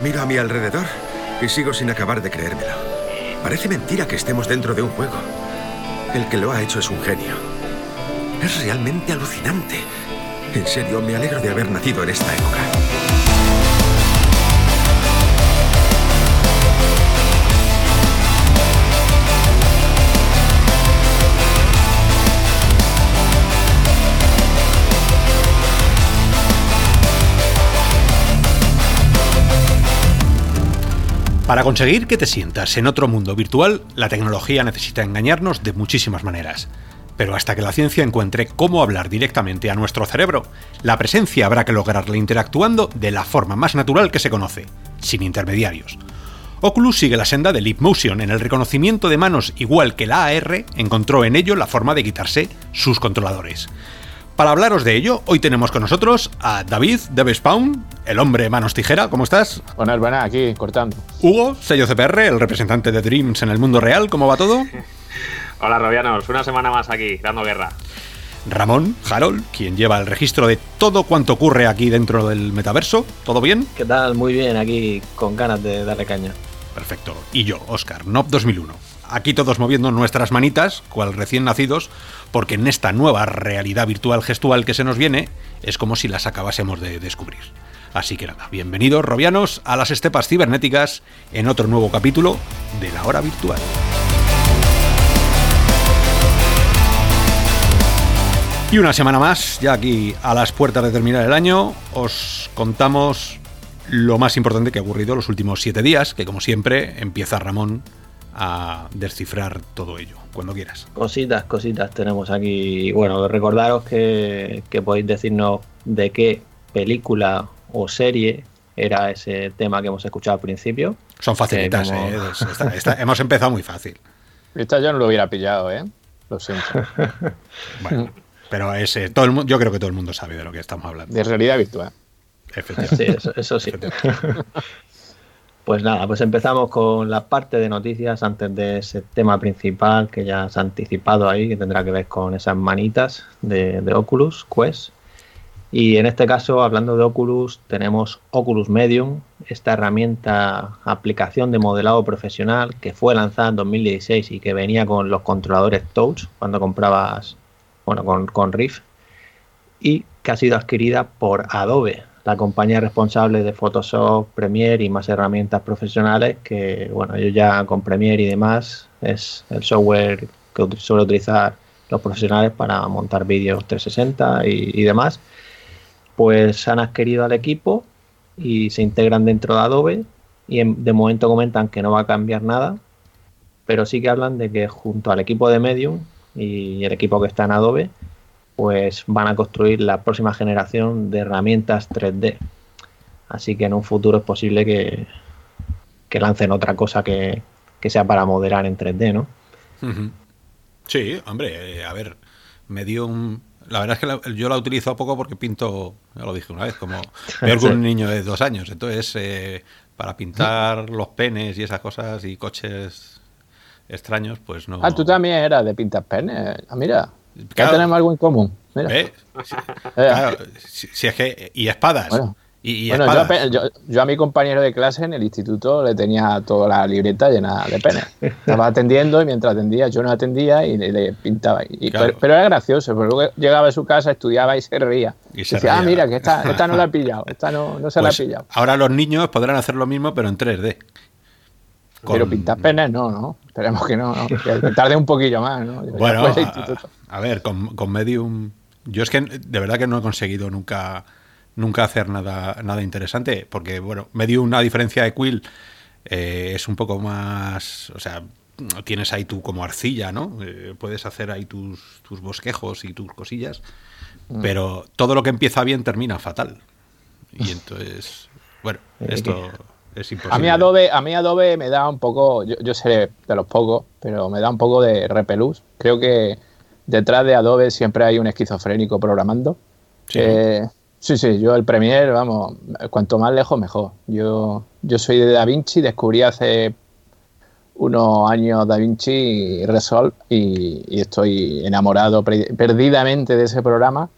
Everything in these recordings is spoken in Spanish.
Miro a mi alrededor y sigo sin acabar de creérmelo. Parece mentira que estemos dentro de un juego. El que lo ha hecho es un genio. Es realmente alucinante. En serio, me alegro de haber nacido en esta época. Para conseguir que te sientas en otro mundo virtual, la tecnología necesita engañarnos de muchísimas maneras. Pero hasta que la ciencia encuentre cómo hablar directamente a nuestro cerebro, la presencia habrá que lograrla interactuando de la forma más natural que se conoce, sin intermediarios. Oculus sigue la senda de Leap Motion en el reconocimiento de manos igual que la AR encontró en ello la forma de quitarse sus controladores. Para hablaros de ello, hoy tenemos con nosotros a David de Spawn, el hombre manos tijera, ¿cómo estás? Buenas, buenas, aquí cortando. Hugo, sello CPR, el representante de Dreams en el mundo real, ¿cómo va todo? Hola Robianos, una semana más aquí, dando guerra. Ramón, Harold, quien lleva el registro de todo cuanto ocurre aquí dentro del metaverso, ¿todo bien? ¿Qué tal? Muy bien, aquí con ganas de darle caña. Perfecto. Y yo, Oscar, NOP 2001 aquí todos moviendo nuestras manitas, cual recién nacidos, porque en esta nueva realidad virtual gestual que se nos viene, es como si las acabásemos de descubrir. Así que nada, bienvenidos, robianos, a las estepas cibernéticas en otro nuevo capítulo de la hora virtual. Y una semana más, ya aquí a las puertas de terminar el año, os contamos lo más importante que ha ocurrido los últimos siete días, que como siempre empieza Ramón a descifrar todo ello, cuando quieras. Cositas, cositas tenemos aquí. Bueno, recordaros que, podéis decirnos de qué película o serie era ese tema que hemos escuchado al principio. Son facilitas, ¿eh? hemos empezado muy fácil. Esta yo no lo hubiera pillado, ¿eh? Lo siento. bueno, pero ese, todo el mundo, yo creo que todo el mundo sabe de lo que estamos hablando. De realidad virtual. Efectivamente. Sí, eso sí. Pues nada, pues empezamos con la parte de noticias antes de ese tema principal que ya se ha anticipado ahí, que tendrá que ver con esas manitas de, Oculus Quest. Y en este caso, hablando de Oculus, tenemos Oculus Medium, esta herramienta, aplicación de modelado profesional que fue lanzada en 2016 y que venía con los controladores Touch cuando comprabas, bueno, con, con Rift, y que ha sido adquirida por Adobe la compañía responsable de Photoshop, Premiere y más herramientas profesionales que, bueno, yo ya con Premiere y demás es el software que suele utilizar los profesionales para montar vídeos 360 y, demás, pues han adquirido al equipo y se integran dentro de Adobe y de momento comentan que no va a cambiar nada, pero sí que hablan de que junto al equipo de Medium y el equipo que está en Adobe, pues van a construir la próxima generación de herramientas 3D. Así que en un futuro es posible que, lancen otra cosa que, sea para moderar en 3D, ¿no? Sí, hombre, eh, a ver, me dio un... La verdad es que yo la utilizo poco porque pinto, ya lo dije una vez, como peor que un niño de dos años. Entonces, eh, para pintar los penes y esas cosas y coches extraños, pues no... Ah, tú también eras de pintar penes. Ah, mira. Ya tenemos algo en común. Claro, si, es que, y espadas. y, Yo, a mi compañero de clase en el instituto le tenía toda la libreta llena de penes. Estaba atendiendo y mientras atendía yo no atendía y le, pintaba. pero, era gracioso, porque luego llegaba a su casa, estudiaba y se reía. Y, decía, ah, mira, que esta, esta no la ha pillado, esta no, no se la ha pues pillado. Ahora los niños podrán hacer lo mismo, pero en 3D. Pero pintar penes no, ¿no? Esperemos que no, ¿no? Que tarde un poquillo más, ¿no? Bueno, a, ver, con, con, Medium... Yo es que de verdad que no he conseguido nunca nunca hacer nada, nada interesante, porque, bueno, Medium, a diferencia de Quill, eh, es un poco más... O sea, tienes ahí tú como arcilla, ¿no? Eh, puedes hacer ahí tus, tus bosquejos y tus cosillas, mm. pero todo lo que empieza bien termina fatal. Y entonces, bueno, esto... A mí Adobe, a mí Adobe me da un poco, yo, yo sé de los pocos, pero me da un poco de repelús. Creo que detrás de Adobe siempre hay un esquizofrénico programando. Sí. sí, sí, yo el Premiere, vamos, cuanto más lejos mejor. Yo, yo soy de DaVinci, descubrí hace unos años DaVinci Resolve y, y estoy enamorado perdidamente de ese programa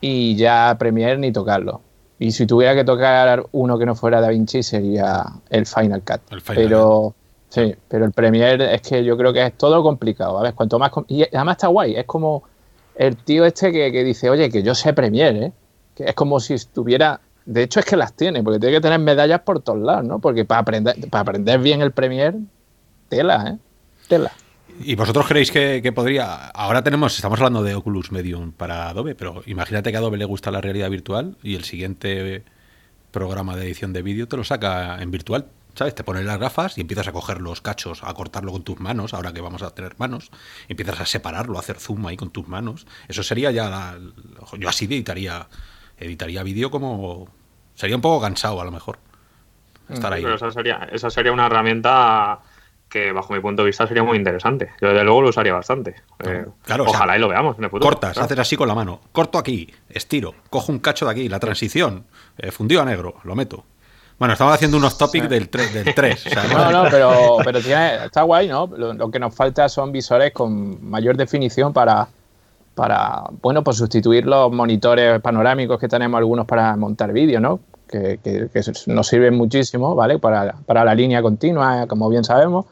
y ya Premiere ni tocarlo. Y si tuviera que tocar uno que no fuera Da Vinci sería el Final Cut. pero sí, pero el Premiere es que yo creo que es todo complicado. A ver, cuanto más y además está guay. Es como el tío este que, que dice, oye, que yo sé Premiere, ¿eh? que es como si estuviera de hecho, es que las tiene, porque tiene que tener medallas por todos lados, ¿no? Porque para aprender, para aprender bien el Premiere, tela, ¿eh? Tela. ¿Y vosotros creéis que, podría.? Ahora tenemos, estamos hablando de Oculus Medium para Adobe, pero imagínate que a Adobe le gusta la realidad virtual y el siguiente programa de edición de vídeo te lo saca en virtual. ¿Sabes? Te pones las gafas y empiezas a coger los cachos, a cortarlo con tus manos, ahora que vamos a tener manos, empiezas a separarlo, a hacer zoom ahí con tus manos. Eso sería ya. yo así editaría, editaría vídeo como. Sería un poco cansado a lo mejor. Estar ahí. Pero esa sería, esa sería una herramienta que bajo mi punto de vista sería muy interesante. Yo desde luego lo usaría bastante. Eh, ojalá y lo veamos en el futuro. Cortas, haces así con la mano. Corto aquí, estiro, cojo un cacho de aquí, la transición, eh, fundido a negro, lo meto. Bueno, estamos haciendo unos topics del 3. Del 3 no, no, pero, pero está guay, ¿no? Lo, que nos falta son visores con mayor definición para, para, bueno, pues sustituir los monitores panorámicos que tenemos algunos para montar vídeo, ¿no? Que, que, que, nos sirven muchísimo, ¿vale? Para, para la línea continua, como bien sabemos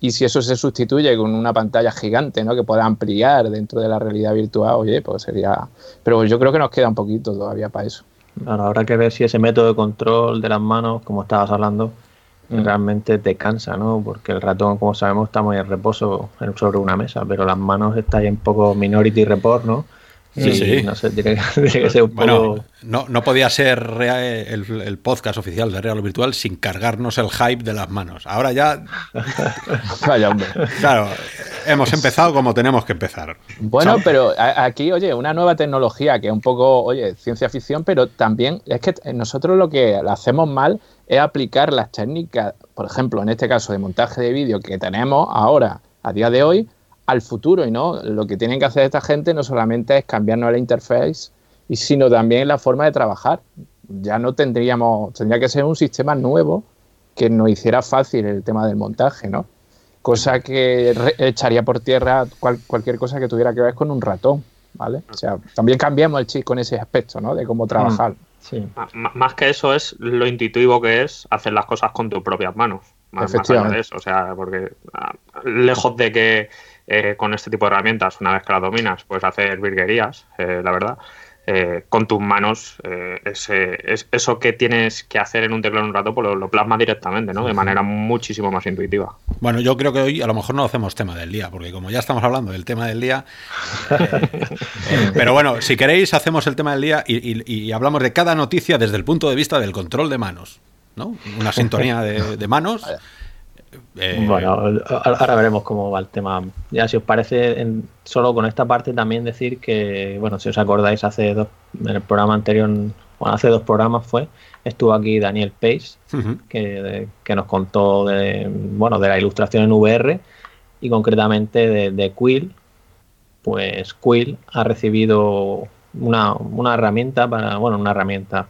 y si eso se sustituye con una pantalla gigante, ¿no? Que pueda ampliar dentro de la realidad virtual, oye, pues sería... Pero yo creo que nos queda un poquito todavía para eso. Claro, habrá que ver si ese método de control de las manos, como estabas hablando, mm. realmente te cansa, ¿no? Porque el ratón, como sabemos, está muy en reposo sobre una mesa, pero las manos están ahí un poco minority report, ¿no? Sí, sí. No sé, tiene, que ser un poco... no, no podía ser el, podcast oficial de Real Virtual sin cargarnos el hype de las manos. Ahora ya. Vaya hombre. Claro, hemos empezado como tenemos que empezar. Bueno, pero aquí, oye, una nueva tecnología que es un poco, oye, ciencia ficción, pero también es que nosotros lo que hacemos mal es aplicar las técnicas, por ejemplo, en este caso de montaje de vídeo que tenemos ahora, a día de hoy, al futuro y no lo que tienen que hacer esta gente no solamente es cambiarnos la interface y sino también la forma de trabajar. Ya no tendríamos tendría que ser un sistema nuevo que nos hiciera fácil el tema del montaje no cosa que echaría por tierra cualquier cosa que tuviera que ver con un ratón vale o sea también cambiamos el chip con ese aspecto no de cómo trabajar. Mm, sí. más que eso es lo intuitivo que es hacer las cosas con tus propias manos. Más, allá de eso o sea porque ah, lejos de que eh, con este tipo de herramientas, una vez que las dominas, puedes hacer virguerías, eh, la verdad. Eh, con tus manos, ese, es, eso que tienes que hacer en un teclado en un rato, pues lo, plasma directamente, ¿no? De manera muchísimo más intuitiva. Bueno, yo creo que hoy a lo mejor no hacemos tema del día, porque como ya estamos hablando del tema del día. pero bueno, si queréis, hacemos el tema del día y, hablamos de cada noticia desde el punto de vista del control de manos. ¿no? Una sintonía de, de manos eh, bueno, ahora veremos cómo va el tema. Ya, si os parece, en, solo con esta parte también decir que, bueno, si os acordáis, hace dos, en el programa anterior, bueno, hace dos programas fue, estuvo aquí Daniel Pace, que, nos contó de, bueno, de la ilustración en VR y concretamente de, de Quill. Pues Quill ha recibido una, una herramienta para, bueno, una herramienta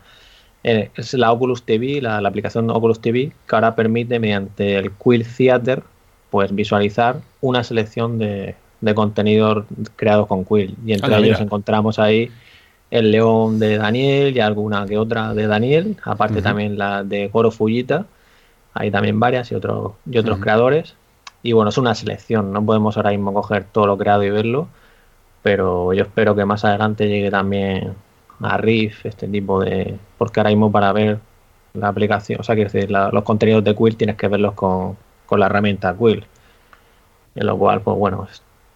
es la Oculus TV, la, aplicación Oculus TV, que ahora permite mediante el Quill Theater pues visualizar una selección de, contenidos creados con Quill. Y entre ellos encontramos ahí el león de Daniel y alguna que otra de Daniel, aparte también la de Goro Fujita, hay también varias y otros, y otros creadores. Y bueno, es una selección, no podemos ahora mismo coger todo lo creado y verlo, pero yo espero que más adelante llegue también a Riff, este tipo de. Porque ahora mismo para ver la aplicación, o sea, quiero decir, los contenidos de Quill tienes que verlos con, la herramienta Quill. En lo cual, pues bueno,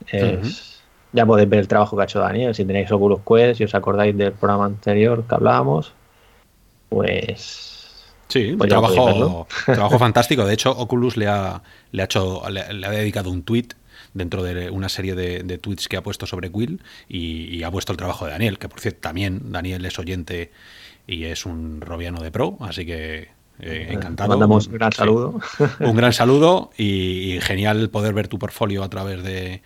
es, ya podéis ver el trabajo que ha hecho Daniel. Si tenéis Oculus Quest, si os acordáis del programa anterior que hablábamos, pues. Sí, pues trabajo, trabajo fantástico. De hecho, Oculus le ha, le ha, hecho, le ha dedicado un tweet dentro de una serie de, tweets que ha puesto sobre Quill y, ha puesto el trabajo de Daniel, que por cierto también Daniel es oyente y es un robiano de pro, así que eh, encantado. Mandamos un gran saludo. Un gran saludo y, genial poder ver tu portfolio a través de,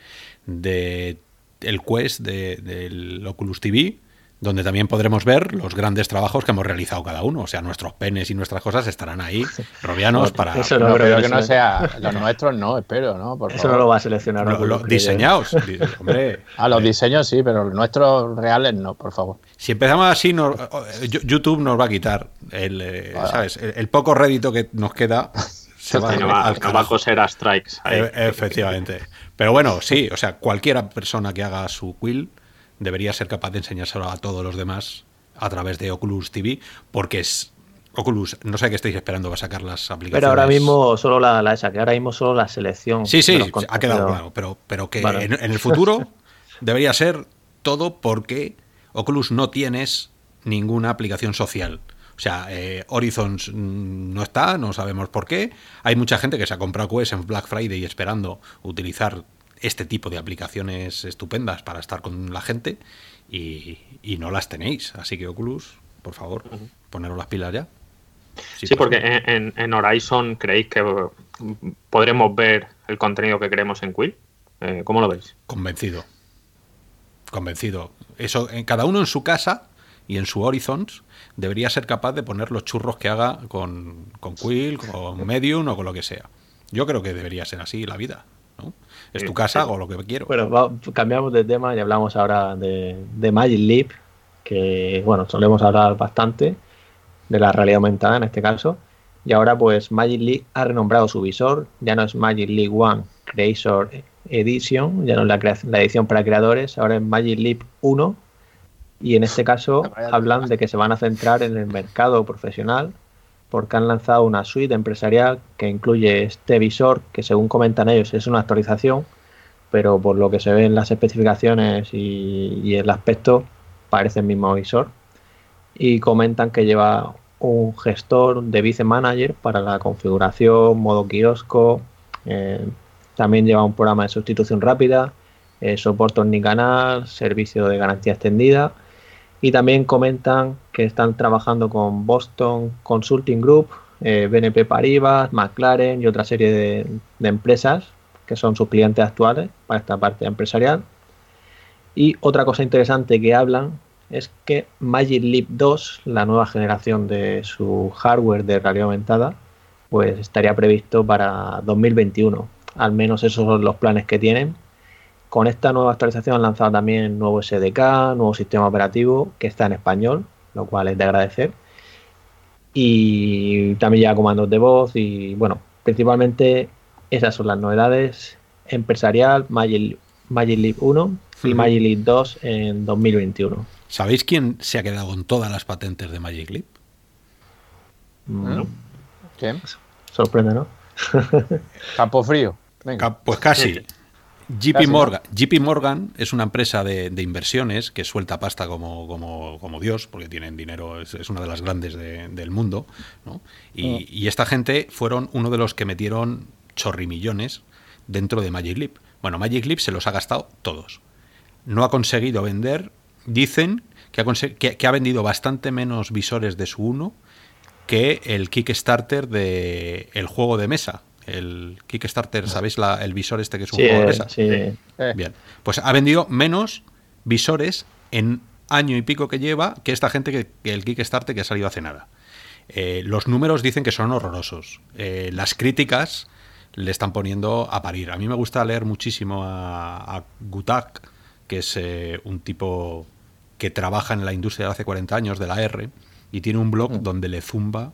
el Quest del Oculus TV donde también podremos ver los grandes trabajos que hemos realizado cada uno. O sea, nuestros penes y nuestras cosas estarán ahí, robianos, para... Eso no, creo que no sea... Los nuestros no, espero, ¿no? eso no lo va a seleccionar. los diseñados, hombre. A los diseños sí, pero los nuestros reales no, por favor. Si empezamos así, YouTube nos va a quitar el, eh, ¿sabes? El, poco rédito que nos queda. Se va, a, va a coser a strikes. E, efectivamente. Pero bueno, sí, o sea, cualquier persona que haga su quill debería ser capaz de enseñárselo a todos los demás a través de Oculus TV, porque es Oculus, no sé qué estáis esperando va a sacar las aplicaciones. Pero ahora mismo solo la, la esa, que ahora mismo solo la selección. Sí, sí, ha quedado claro, pero, pero que en, el futuro debería ser todo porque Oculus no tienes ninguna aplicación social. O sea, eh, Horizons no está, no sabemos por qué. Hay mucha gente que se ha comprado Quest en Black Friday esperando utilizar este tipo de aplicaciones estupendas para estar con la gente y, no las tenéis. Así que Oculus, por favor, poneros las pilas ya. Sí, porque en, Horizon creéis que podremos ver el contenido que queremos en Quill. Eh, ¿Cómo lo veis? Convencido. Convencido. Eso, en cada uno en su casa y en su Horizons debería ser capaz de poner los churros que haga con, con Quill, con Medium o con lo que sea. Yo creo que debería ser así la vida es tu casa o lo que quiero. Bueno, cambiamos de tema y hablamos ahora de, de, Magic Leap, que bueno, solemos hablar bastante de la realidad aumentada en este caso. Y ahora pues Magic Leap ha renombrado su visor, ya no es Magic Leap One Creator Edition, ya no es la, la edición para creadores, ahora es Magic Leap 1 y en este caso hablan de que se van a centrar en el mercado profesional porque han lanzado una suite empresarial que incluye este visor, que según comentan ellos es una actualización, pero por lo que se ve en las especificaciones y, el aspecto parece el mismo visor. Y comentan que lleva un gestor de Vice Manager para la configuración, modo kiosco, eh, también lleva un programa de sustitución rápida, eh, soporte omnicanal, servicio de garantía extendida y también comentan que están trabajando con Boston Consulting Group, eh, BNP Paribas, McLaren y otra serie de, empresas que son sus clientes actuales para esta parte empresarial. Y otra cosa interesante que hablan es que Magic Leap 2, la nueva generación de su hardware de realidad aumentada, pues estaría previsto para 2021. Al menos esos son los planes que tienen con esta nueva actualización han lanzado también nuevo SDK, nuevo sistema operativo que está en español, lo cual es de agradecer. Y también lleva comandos de voz y bueno, principalmente esas son las novedades empresarial Magic, Leap 1 y Magic Leap 2 en 2021. ¿Sabéis quién se ha quedado con todas las patentes de Magic Leap? Mm. ¿Quién? Sorprende, ¿no? Campo frío. Pues casi. JP Morgan, JP Morgan es una empresa de, inversiones que suelta pasta como, como, Dios, porque tienen dinero, es, una de las grandes del mundo. ¿no? Y, mm. y, esta gente fueron uno de los que metieron chorrimillones dentro de Magic Leap. Bueno, Magic Leap se los ha gastado todos. No ha conseguido vender, dicen que ha, que ha vendido bastante menos visores de su uno que el Kickstarter del el juego de mesa, el Kickstarter, ¿sabéis la, el visor este que es un juego de mesa? Sí. Eh. Bien. Pues ha vendido menos visores en año y pico que lleva que esta gente que, el Kickstarter que ha salido hace nada. Eh, los números dicen que son horrorosos. Eh, las críticas le están poniendo a parir. A mí me gusta leer muchísimo a, Gutak, que es un tipo que trabaja en la industria de hace 40 años, de la R, y tiene un blog mm. donde le zumba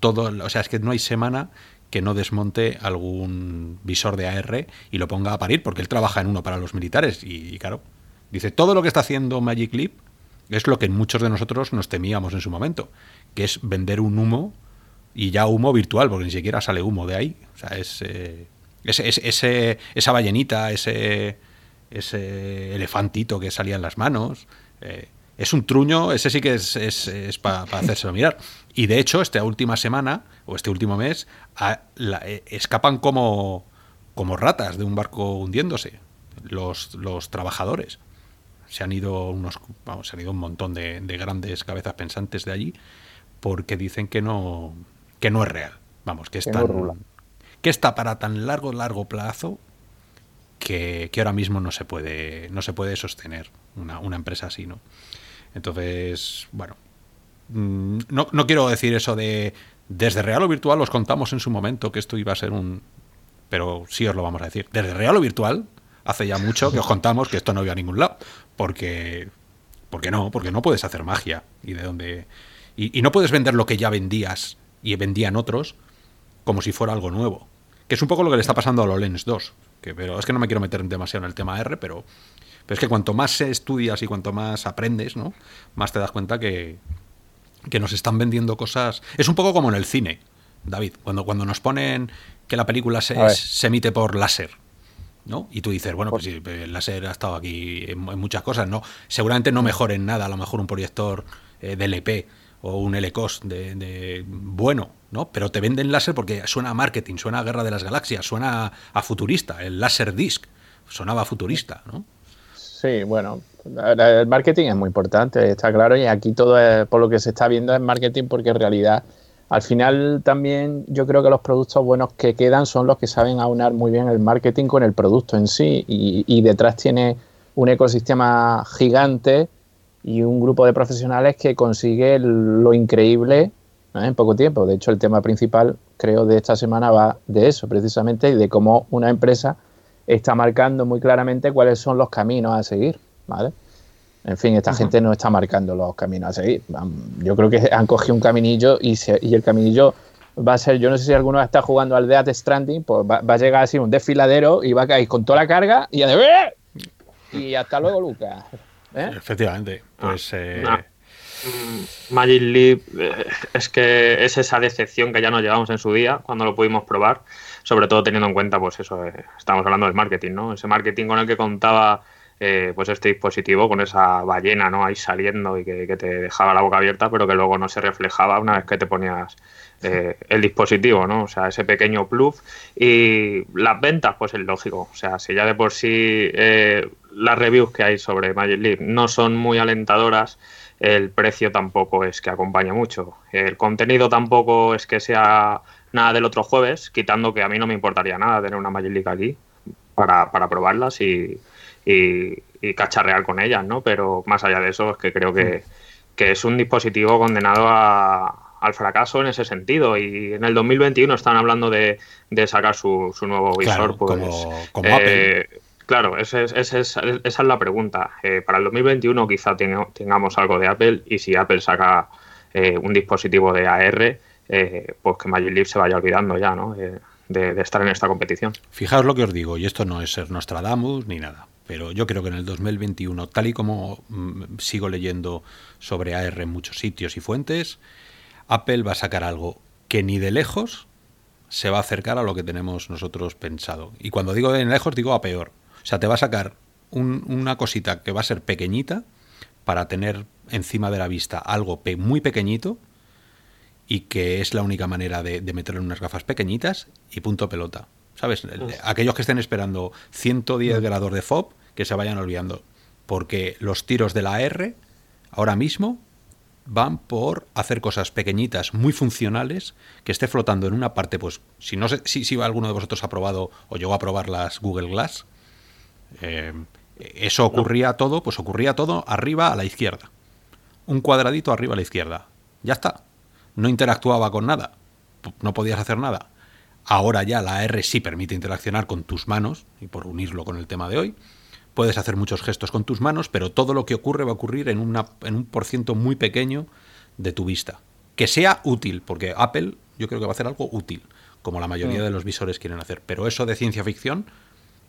todo. O sea, es que no hay semana que no desmonte algún visor de AR y lo ponga a parir, porque él trabaja en uno para los militares. Y, claro, dice, todo lo que está haciendo Magic Leap es lo que muchos de nosotros nos temíamos en su momento, que es vender un humo y ya humo virtual, porque ni siquiera sale humo de ahí. O sea, eh, ese, esa ballenita, ese, ese elefantito que salía en las manos. Eh, es un truño, ese sí que es, es, para hacérselo mirar. Y de hecho, esta última semana, o este último mes, eh, escapan como, como ratas de un barco hundiéndose, los, los trabajadores. Se han ido unos, vamos, se han ido un montón de, de, cabezas pensantes de allí, porque dicen que no, que no es real. Vamos, que, que está para tan largo, largo plazo que, que, ahora mismo no se puede, no se puede sostener una, una empresa así, ¿no? Entonces, bueno, mm, no, no quiero decir eso de desde real o virtual os contamos en su momento que esto iba a ser un... Pero sí os lo vamos a decir. Desde real o virtual, hace ya mucho que os contamos que esto no iba a ningún lado. Porque... Porque no, porque no puedes hacer magia. Y de dónde... Y, no puedes vender lo que ya vendías y vendían otros como si fuera algo nuevo. Que es un poco lo que le está pasando a HoloLens 2. Que, pero es que no me quiero meter demasiado en el tema R, pero, pero es que cuanto más estudias y cuanto más aprendes, ¿no? Más te das cuenta que, que nos están vendiendo cosas. Es un poco como en el cine, David, cuando, cuando nos ponen que la película se, emite por láser. ¿no? Y tú dices, bueno, pues sí, el láser ha estado aquí en, muchas cosas, ¿no? Seguramente no mejor en nada, a lo mejor un proyector eh, de LP o un LCOS de, de, bueno, ¿no? Pero te venden láser porque suena a marketing, suena a Guerra de las Galaxias, suena a futurista, el láser disc sonaba futurista, ¿no? Sí, bueno, el marketing es muy importante, está claro, y aquí todo es, por lo que se está viendo es marketing porque en realidad al final también yo creo que los productos buenos que quedan son los que saben aunar muy bien el marketing con el producto en sí y, detrás tiene un ecosistema gigante y un grupo de profesionales que consigue lo increíble en poco tiempo. De hecho, el tema principal creo de esta semana va de eso precisamente y de cómo una empresa está marcando muy claramente cuáles son los caminos a seguir, ¿vale? En fin, esta gente no está marcando los caminos a seguir. Yo creo que han cogido un caminillo y, y el caminillo va a ser, yo no sé si alguno está jugando al Death Stranding, pues va, a llegar así un desfiladero y va a caer con toda la carga y a ¡Eh! y hasta luego, Lucas. ¿Eh? Efectivamente, pues... Eh... Mm, Magic Leap eh, es que es esa decepción que ya nos llevamos en su día cuando lo pudimos probar sobre todo teniendo en cuenta, pues eso, eh, estamos hablando del marketing, ¿no? Ese marketing con el que contaba eh, pues este dispositivo con esa ballena, ¿no? Ahí saliendo y que, te dejaba la boca abierta, pero que luego no se reflejaba una vez que te ponías eh, el dispositivo, ¿no? O sea, ese pequeño plug. Y las ventas, pues es lógico. O sea, si ya de por sí las reviews que hay sobre Magic Leap no son muy alentadoras, el precio tampoco es que acompañe mucho. El contenido tampoco es que sea nada del otro jueves, quitando que a mí no me importaría nada tener una Magic League aquí para, para probarlas y, y, cacharrear con ellas, ¿no? Pero más allá de eso, es que creo que, es un dispositivo condenado al fracaso en ese sentido. Y en el 2021 están hablando de, sacar su, nuevo visor. pues, como, eh, Apple. Claro, esa es la pregunta. Eh, para el 2021 quizá tengamos algo de Apple y si Apple saca eh, un dispositivo de AR, eh, pues que Magic Leap se vaya olvidando ya, ¿no? De, estar en esta competición. Fijaos lo que os digo, y esto no es ser Nostradamus ni nada, pero yo creo que en el 2021, tal y como mm, sigo leyendo sobre AR en muchos sitios y fuentes, Apple va a sacar algo que ni de lejos se va a acercar a lo que tenemos nosotros pensado. Y cuando digo de lejos, digo a peor. O sea, te va a sacar una cosita que va a ser pequeñita para tener encima de la vista algo muy pequeñito y que es la única manera de, meterlo en unas gafas pequeñitas y punto pelota. ¿Sabes? Aquellos que estén esperando 110 grados de FOB, que se vayan olvidando. Porque los tiros de la R ahora mismo van por hacer cosas pequeñitas, muy funcionales, que esté flotando en una parte, pues, si no sé si, si alguno de vosotros ha probado o llegó a probar las Google Glass, eh, eso ocurría todo, pues ocurría todo arriba a la izquierda. Un cuadradito arriba a la izquierda. Ya está no interactuaba con nada, no podías hacer nada. Ahora ya la R sí permite interaccionar con tus manos, y por unirlo con el tema de hoy, puedes hacer muchos gestos con tus manos, pero todo lo que ocurre va a ocurrir en, una, en un porciento muy pequeño de tu vista. Que sea útil, porque Apple yo creo que va a hacer algo útil, como la mayoría mm. de los visores quieren hacer. Pero eso de ciencia ficción,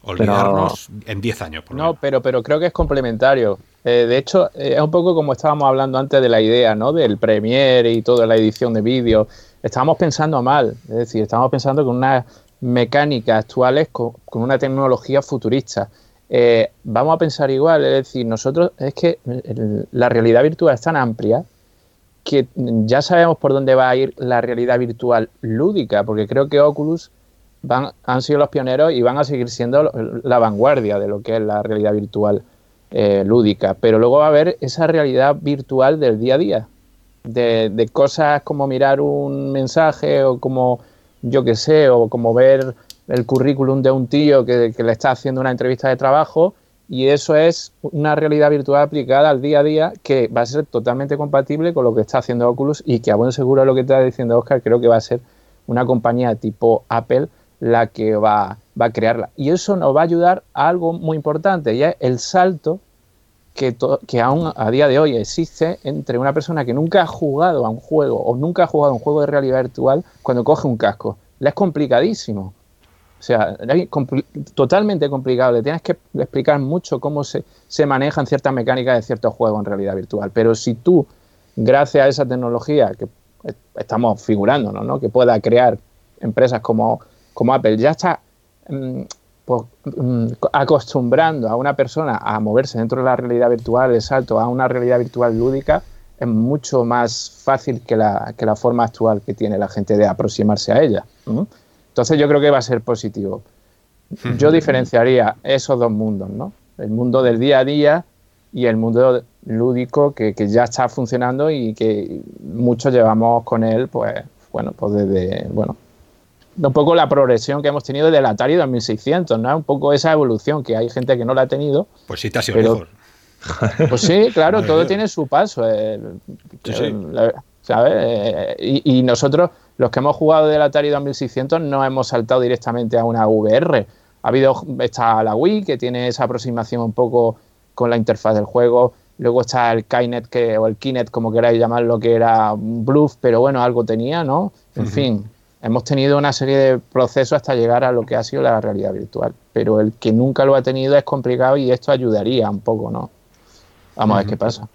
olvidarnos en 10 años. Por no, pero, pero creo que es complementario. Eh, de hecho, eh, es un poco como estábamos hablando antes de la idea, ¿no? Del Premiere y toda la edición de vídeo. Estábamos pensando mal, es decir, estábamos pensando con unas mecánicas actuales, con, una tecnología futurista. Eh, vamos a pensar igual, es decir, nosotros es que la realidad virtual es tan amplia que ya sabemos por dónde va a ir la realidad virtual lúdica, porque creo que Oculus van, han sido los pioneros y van a seguir siendo la vanguardia de lo que es la realidad virtual eh, lúdica, pero luego va a haber esa realidad virtual del día a día, de, cosas como mirar un mensaje o como, yo qué sé, o como ver el currículum de un tío que, le está haciendo una entrevista de trabajo. Y eso es una realidad virtual aplicada al día a día que va a ser totalmente compatible con lo que está haciendo Oculus y que a buen seguro lo que está diciendo Oscar creo que va a ser una compañía tipo Apple la que va, va a crearla. Y eso nos va a ayudar a algo muy importante, y es el salto que, que, aún a día de hoy existe entre una persona que nunca ha jugado a un juego o nunca ha jugado a un juego de realidad virtual cuando coge un casco. Le es complicadísimo. O sea, totalmente complicado. Le tienes que explicar mucho cómo se, se manejan ciertas mecánicas de ciertos juegos en realidad virtual. Pero si tú, gracias a esa tecnología que estamos figurando, ¿no? que pueda crear empresas como, como Apple, ya está mm, pues, mm, acostumbrando a una persona a moverse dentro de la realidad virtual, el salto a una realidad virtual lúdica, es mucho más fácil que la, que la forma actual que tiene la gente de aproximarse a ella. Entonces yo creo que va a ser positivo. Yo diferenciaría esos dos mundos, ¿no? El mundo del día a día y el mundo lúdico que, ya está funcionando y que muchos llevamos con él, pues, bueno, pues desde, bueno, un poco la progresión que hemos tenido del Atari 2600, ¿no? Un poco esa evolución que hay gente que no la ha tenido. Pues sí, te ha sido mejor. Pues sí, claro, todo tiene su paso. Eh, ¿Sabes? Eh, y, y, nosotros los que hemos jugado del Atari 2600 no hemos saltado directamente a una VR. Ha habido, está la Wii, que tiene esa aproximación un poco con la interfaz del juego. Luego está el Kinect, que, o el Kinect, como queráis llamarlo, que era un bluff, pero bueno, algo tenía, ¿no? En fin, hemos tenido una serie de procesos hasta llegar a lo que ha sido la realidad virtual. Pero el que nunca lo ha tenido es complicado y esto ayudaría un poco, ¿no? Vamos a ver qué pasa.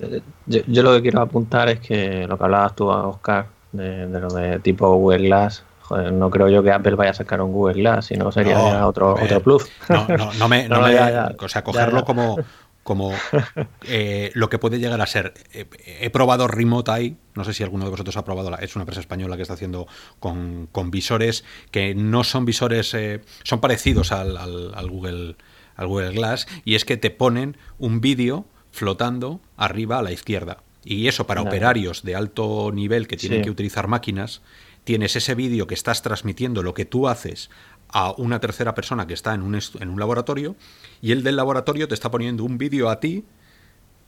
Yo, yo, lo que quiero apuntar es que lo que hablabas tú, Oscar, de, lo de tipo Google Glass. Joder, no creo yo que Apple vaya a sacar un Google Glass, sino sería otro, otro plus. No, no, no me, no me o sea, cogerlo como, como eh, lo que puede llegar a ser. Eh, he probado Remote no sé si alguno de vosotros ha probado, es una empresa española que está haciendo con, con visores que no son visores, eh, son parecidos al, al, Google, al Google Glass, y es que te ponen un vídeo flotando arriba a la izquierda. Y eso para operarios de alto nivel que tienen que utilizar máquinas, tienes ese vídeo que estás transmitiendo lo que tú haces a una tercera persona que está en un, en un laboratorio y el del laboratorio te está poniendo un vídeo a ti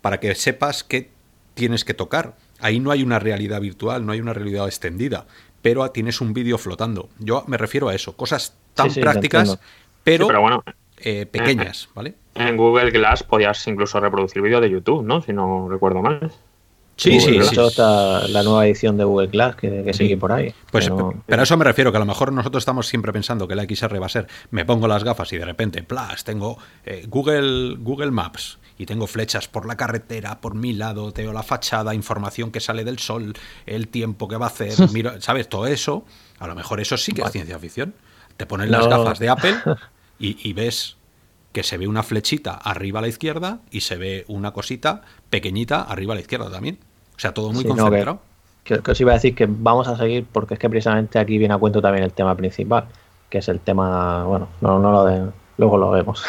para que sepas qué tienes que tocar. Ahí no hay una realidad virtual, no hay una realidad extendida, pero tienes un vídeo flotando. Yo me refiero a eso, cosas tan prácticas, pero, bueno, eh, pequeñas, ¿vale? En Google Glass podías incluso reproducir vídeo de YouTube, ¿no? Si no recuerdo mal. Sí, sí, sí. Está la nueva edición de Google Glass que, sigue por ahí. Pues pero, a eso me refiero, que a lo mejor nosotros estamos siempre pensando que la XR va a ser, me pongo las gafas y de repente, plas, tengo eh, Google, Google Maps y tengo flechas por la carretera, por mi lado, tengo la fachada, información que sale del sol, el tiempo que va a hacer, miro, ¿sabes? Todo eso, a lo mejor eso sí que es ciencia ficción. Te ponen las gafas de Apple y ves que se ve una flechita arriba a la izquierda y se ve una cosita pequeñita arriba a la izquierda también. O sea, todo muy concentrado. que, os iba a decir que vamos a seguir porque es que precisamente aquí viene a cuento también el tema principal, que es el tema, bueno, no, no lo de, luego lo vemos.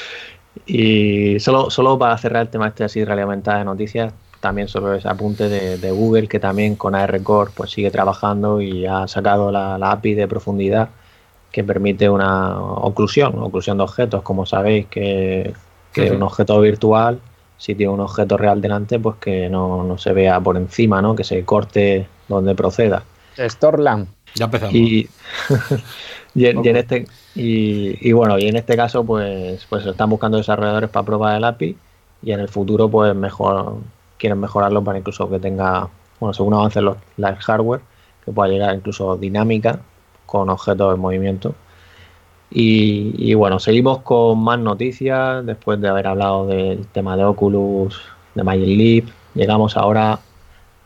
y solo, solo para cerrar el tema este así realmente de noticias, también sobre ese apunte de, Google que también con AR Core pues sigue trabajando y ha sacado la API de profundidad que permite una oclusión, oclusión de objetos, como sabéis que, un objeto virtual, si tiene un objeto real delante, pues que no, se vea por encima, ¿no? que se corte donde proceda. Storland. Ya empezamos. Y, en, este y, bueno, y en este caso pues pues están buscando desarrolladores para probar el API y en el futuro pues mejor quieren mejorarlo para incluso que tenga, bueno, según avancen los, el hardware, que pueda llegar incluso dinámica con objetos en movimiento. Y, bueno, seguimos con más noticias después de haber hablado del tema de Oculus, de Magic Leap. Llegamos ahora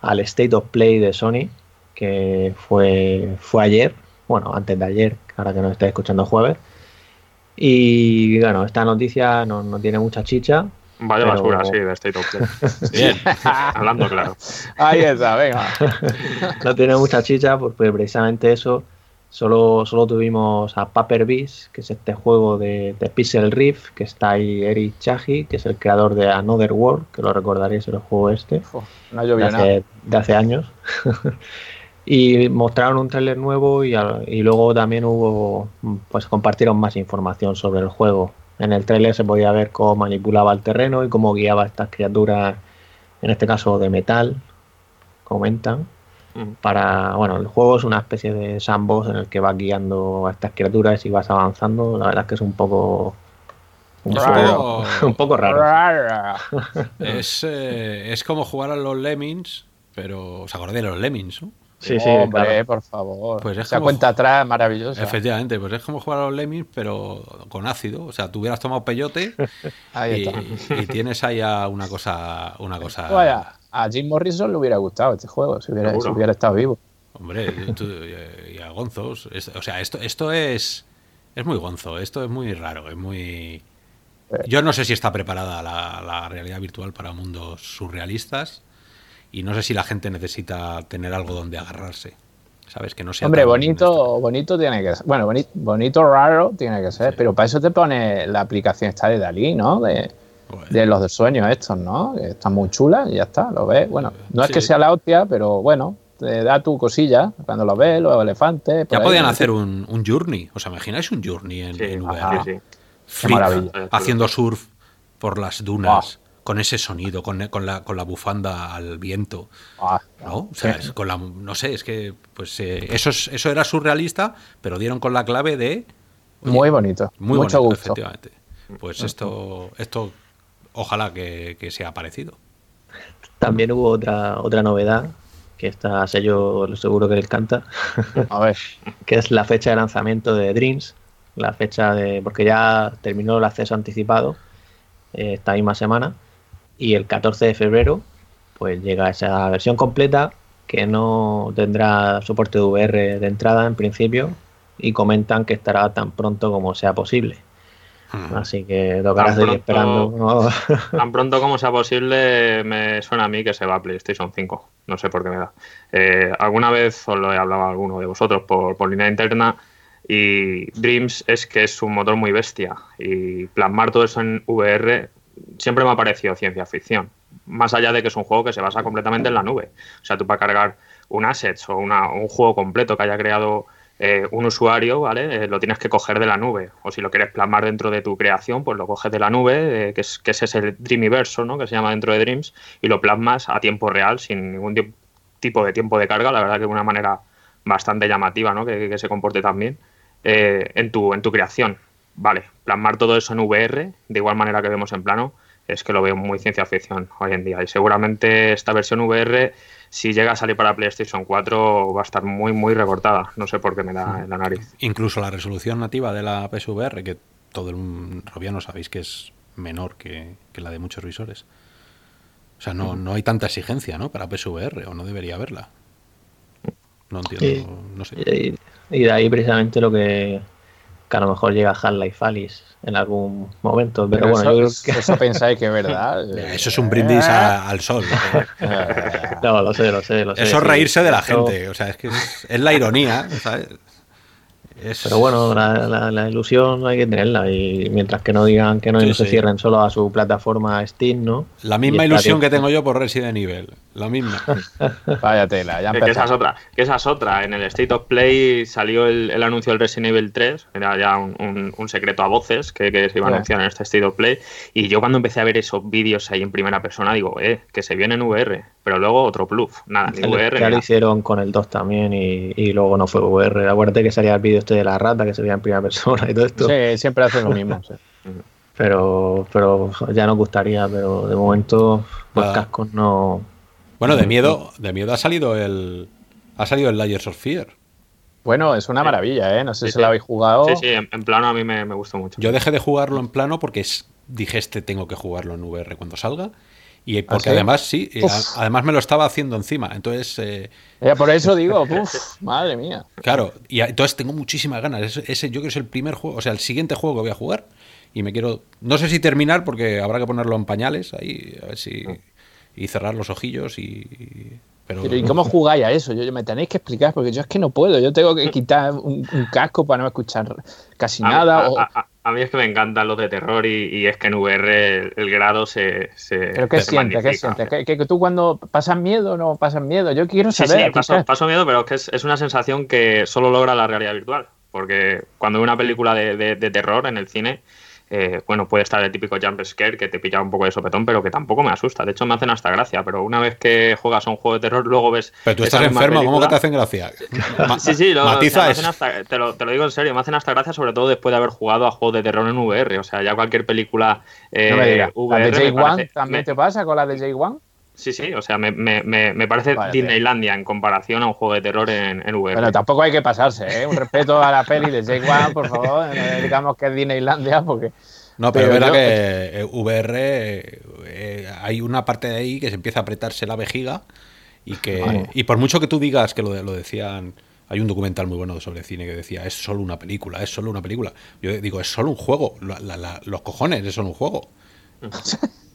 al State of Play de Sony, que fue, fue ayer, bueno, antes de ayer, ahora que nos estáis escuchando jueves. Y bueno, esta noticia no, no tiene mucha chicha. Vaya basura, sí, de State of Play. Bien, hablando claro. Ahí está, venga. no tiene mucha chicha, porque precisamente eso Solo, solo tuvimos a Paper Beast, que es este juego de, Pixel Rift, que está ahí Eric Chahi, que es el creador de Another World, que lo recordaréis el juego este, de, hace, de, hace, años. y mostraron un tráiler nuevo y, y, luego también hubo, pues compartieron más información sobre el juego. En el trailer se podía ver cómo manipulaba el terreno y cómo guiaba a estas criaturas, en este caso de metal, comentan. Para, bueno, el juego es una especie de sandbox en el que vas guiando a estas criaturas y vas avanzando. La verdad es que es un poco un, poco, raro. es, eh, es como jugar a los Lemmings, pero os acordáis de los Lemmings, ¿no? Sí, sí, Hombre, por favor. Pues Esa cuenta atrás maravillosa. Efectivamente, pues es como jugar a los Lemmings, pero con ácido. O sea, tú hubieras tomado peyote y, tienes ahí una cosa. Una cosa... Vaya, a Jim Morrison le hubiera gustado este juego si hubiera, hubiera estado vivo. Hombre, y a Gonzos. o sea, esto, esto es. Es muy gonzo, esto es muy raro, es muy. Eh. Yo no sé si está preparada la, la realidad virtual para mundos surrealistas y no sé si la gente necesita tener algo donde agarrarse. ¿Sabes? Que no sea. Hombre, bonito, bonito tiene que ser. Bueno, bonito, raro tiene que ser, pero para eso te pone la aplicación esta de Dalí, ¿no? De, los de sueños estos, ¿no? Están muy chulas y ya está, lo ves. Bueno, no es que sea la hostia, pero bueno, te da tu cosilla cuando lo ves, los elefantes. Ya podían hacer un, un, journey. ¿Os imagináis un journey en, en VR? sí, maravilla. Haciendo surf por las dunas con ese sonido, con, con, la, con la bufanda al viento. ¿no? O sea, con la, no sé, es que pues eh, eso, eso era surrealista, pero dieron con la clave de... muy bonito, muy mucho bonito, efectivamente. Pues esto, esto ojalá que, sea parecido. También hubo otra, otra novedad, que está sello seguro que le encanta, A ver. que es la fecha de lanzamiento de Dreams, la fecha de... porque ya terminó el acceso anticipado eh, esta misma semana y el 14 de febrero pues llega esa versión completa que no tendrá soporte de VR de entrada en principio y comentan que estará tan pronto como sea posible. Hmm. Así que tocará seguir esperando. Tan pronto como sea posible, me suena a mí que se va a PlayStation 5. No sé por qué me da. Eh, alguna vez os lo he hablado a alguno de vosotros por, por línea interna. Y Dreams es que es un motor muy bestia. Y plasmar todo eso en VR siempre me ha parecido ciencia ficción. Más allá de que es un juego que se basa completamente en la nube. O sea, tú para cargar un asset o un juego completo que haya creado eh, un usuario, ¿vale? Eh, lo tienes que coger de la nube. O si lo quieres plasmar dentro de tu creación, pues lo coges de la nube, eh, que, es, que ese es el Dreamiverso, ¿no? Que se llama dentro de Dreams, y lo plasmas a tiempo real, sin ningún tipo de tiempo de carga. La verdad que de una manera bastante llamativa, ¿no? Que, se comporte también en, tu, en tu creación vale, plasmar todo eso en VR, de igual manera que vemos en plano, es que lo veo muy ciencia ficción hoy en día. Y seguramente esta versión VR, si llega a salir para PlayStation 4, va a estar muy, muy recortada. No sé por qué me da en la nariz. Incluso la resolución nativa de la PSVR, que todo el Robiano sabéis que es menor que, la de muchos visores. O sea, no, no hay tanta exigencia ¿no? para PSVR, o no debería haberla. No entiendo, no sé. y de ahí precisamente lo que que a lo mejor llega Half-Life Alice en algún momento. Pero, bueno, eso, yo creo que... eso pensáis que es verdad. Eso es un brindis al sol. ¿no? lo sé, lo sé, lo sé. Eso es reírse de la gente. O sea, es que es, la ironía, ¿sabes? Pero bueno, la, ilusión hay que tenerla y mientras que no digan que no, se cierren solo a su plataforma Steam, ¿no? La misma ilusión que tengo yo por Resident Evil, la misma. Vaya tela, ya que esa es otra, que esa es otra. En el State of Play salió el, anuncio del Resident Evil 3, era ya un, secreto a voces que, se iba a anunciar en este State of Play y yo cuando empecé a ver esos vídeos ahí en primera persona digo, eh, que se viene en VR, pero luego otro plus, nada, ni VR. Ya lo hicieron con el 2 también y, y luego no fue VR. Acuérdate que salía el vídeo este de la rata que se veía en primera persona y todo esto. Sí, siempre hacen lo mismo. Pero, pero ya nos gustaría, pero de momento los cascos no. Bueno, de miedo, de miedo ha salido el. Ha salido el Layers of Fear. Bueno, es una maravilla, ¿eh? No sé si lo habéis jugado. Sí, sí, en, plano a mí me, me gustó mucho. Yo dejé de jugarlo en plano porque dije, este tengo que jugarlo en VR cuando salga. Y porque ¿Ah, además, sí, además me lo estaba haciendo encima. Entonces. Eh, por eso digo, uf, madre mía. Claro, y entonces tengo muchísimas ganas. Ese, yo creo que es el primer juego, o sea, el siguiente juego que voy a jugar. Y me quiero. No sé si terminar, porque habrá que ponerlo en pañales ahí, a ver si. Y cerrar los ojillos y. Pero, ¿y cómo jugáis a eso? Yo, me tenéis que explicar porque yo es que no puedo. Yo tengo que quitar un, casco para no escuchar casi nada. A mí es que me encantan los de terror y, es que en VR el, grado se, ¿Pero qué sientes? ¿Qué sientes? ¿Que, tú cuando pasas miedo o no pasas miedo? Yo quiero saber. Sí, sí paso, miedo, pero es que es, una sensación que solo logra la realidad virtual. Porque cuando veo una película de, terror en el cine, eh, bueno, puede estar el típico jump scare que te pilla un poco de sopetón, pero que tampoco me asusta. De hecho, me hacen hasta gracia, pero una vez que juegas a un juego de terror, luego ves. Pero tú estás enfermo, ¿cómo que te hacen gracia? sí, sí, lo, te, lo, digo en serio, me hacen hasta gracia, sobre todo después de haber jugado a juegos de terror en VR. O sea, ya cualquier película. Eh, VR, ¿La de J1 también te pasa con la de J1? Sí, sí, o sea, me, me, me parece Disneylandia en comparación a un juego de terror en, en VR. Pero tampoco hay que pasarse, ¿eh? Un respeto a la peli de Jake One, por favor. No digamos que es Disneylandia porque... No, pero, es verdad que VR eh, hay una parte de ahí que se empieza a apretarse la vejiga y que y por mucho que tú digas que lo, lo decían hay un documental muy bueno sobre cine que decía es solo una película, es solo una película. Yo digo, es solo un juego, los cojones, es solo un juego.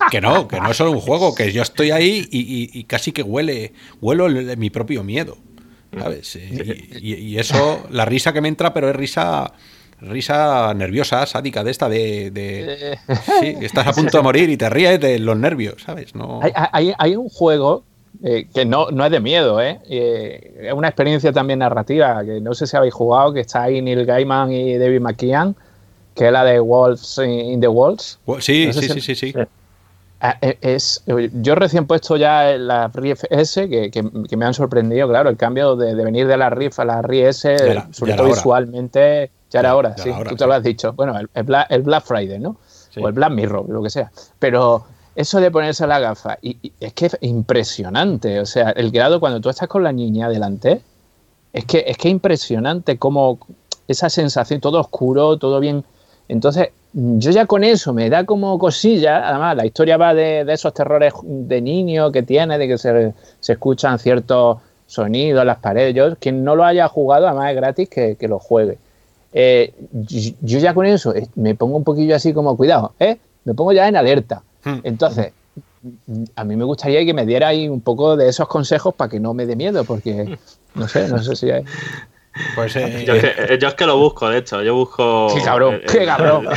Que no, que no es solo un juego, que yo estoy ahí y, casi que huele, huelo mi propio miedo. ¿Sabes? Y, eso, la risa que me entra, pero es risa risa nerviosa, sádica de esta de, sí, estás a punto de morir y te ríes de los nervios, ¿sabes? No... Hay, un juego eh, que no, no es de miedo, ¿eh? ¿eh? Es una experiencia también narrativa, que no sé si habéis jugado, que está ahí Neil Gaiman y David McKean, que es la de Wolves in the Walls. Sí, sí, sí, sí, sí, Ah, e, es, yo recién puesto ya la RIF S, que, me han sorprendido, claro, el cambio de, venir de la RIF a la RIF S, sobre todo visualmente, ya era hora, sí, tú te lo has dicho. Bueno, el, Black, Friday, ¿no? O el Black Mirror, lo que sea. Pero eso de ponerse la gafa, y, es que es impresionante, o sea, el grado cuando tú estás con la niña delante, es que es que impresionante como esa sensación, todo oscuro, todo bien. Entonces, yo ya con eso me da como cosilla, además la historia va de, esos terrores de niño que tiene, de que se, escuchan ciertos sonidos las paredes. Yo, quien no lo haya jugado, además es gratis que, lo juegue. Eh, yo, ya con eso eh, me pongo un poquillo así como, cuidado, ¿eh? me pongo ya en alerta. Hmm. Entonces, a mí me gustaría que me diera ahí un poco de esos consejos para que no me dé miedo, porque no sé, no sé si hay... Pues, eh, yo, es que, eh, yo, es que, lo busco, de hecho. Yo busco. ¡Qué cabrón! ¡Qué cabrón!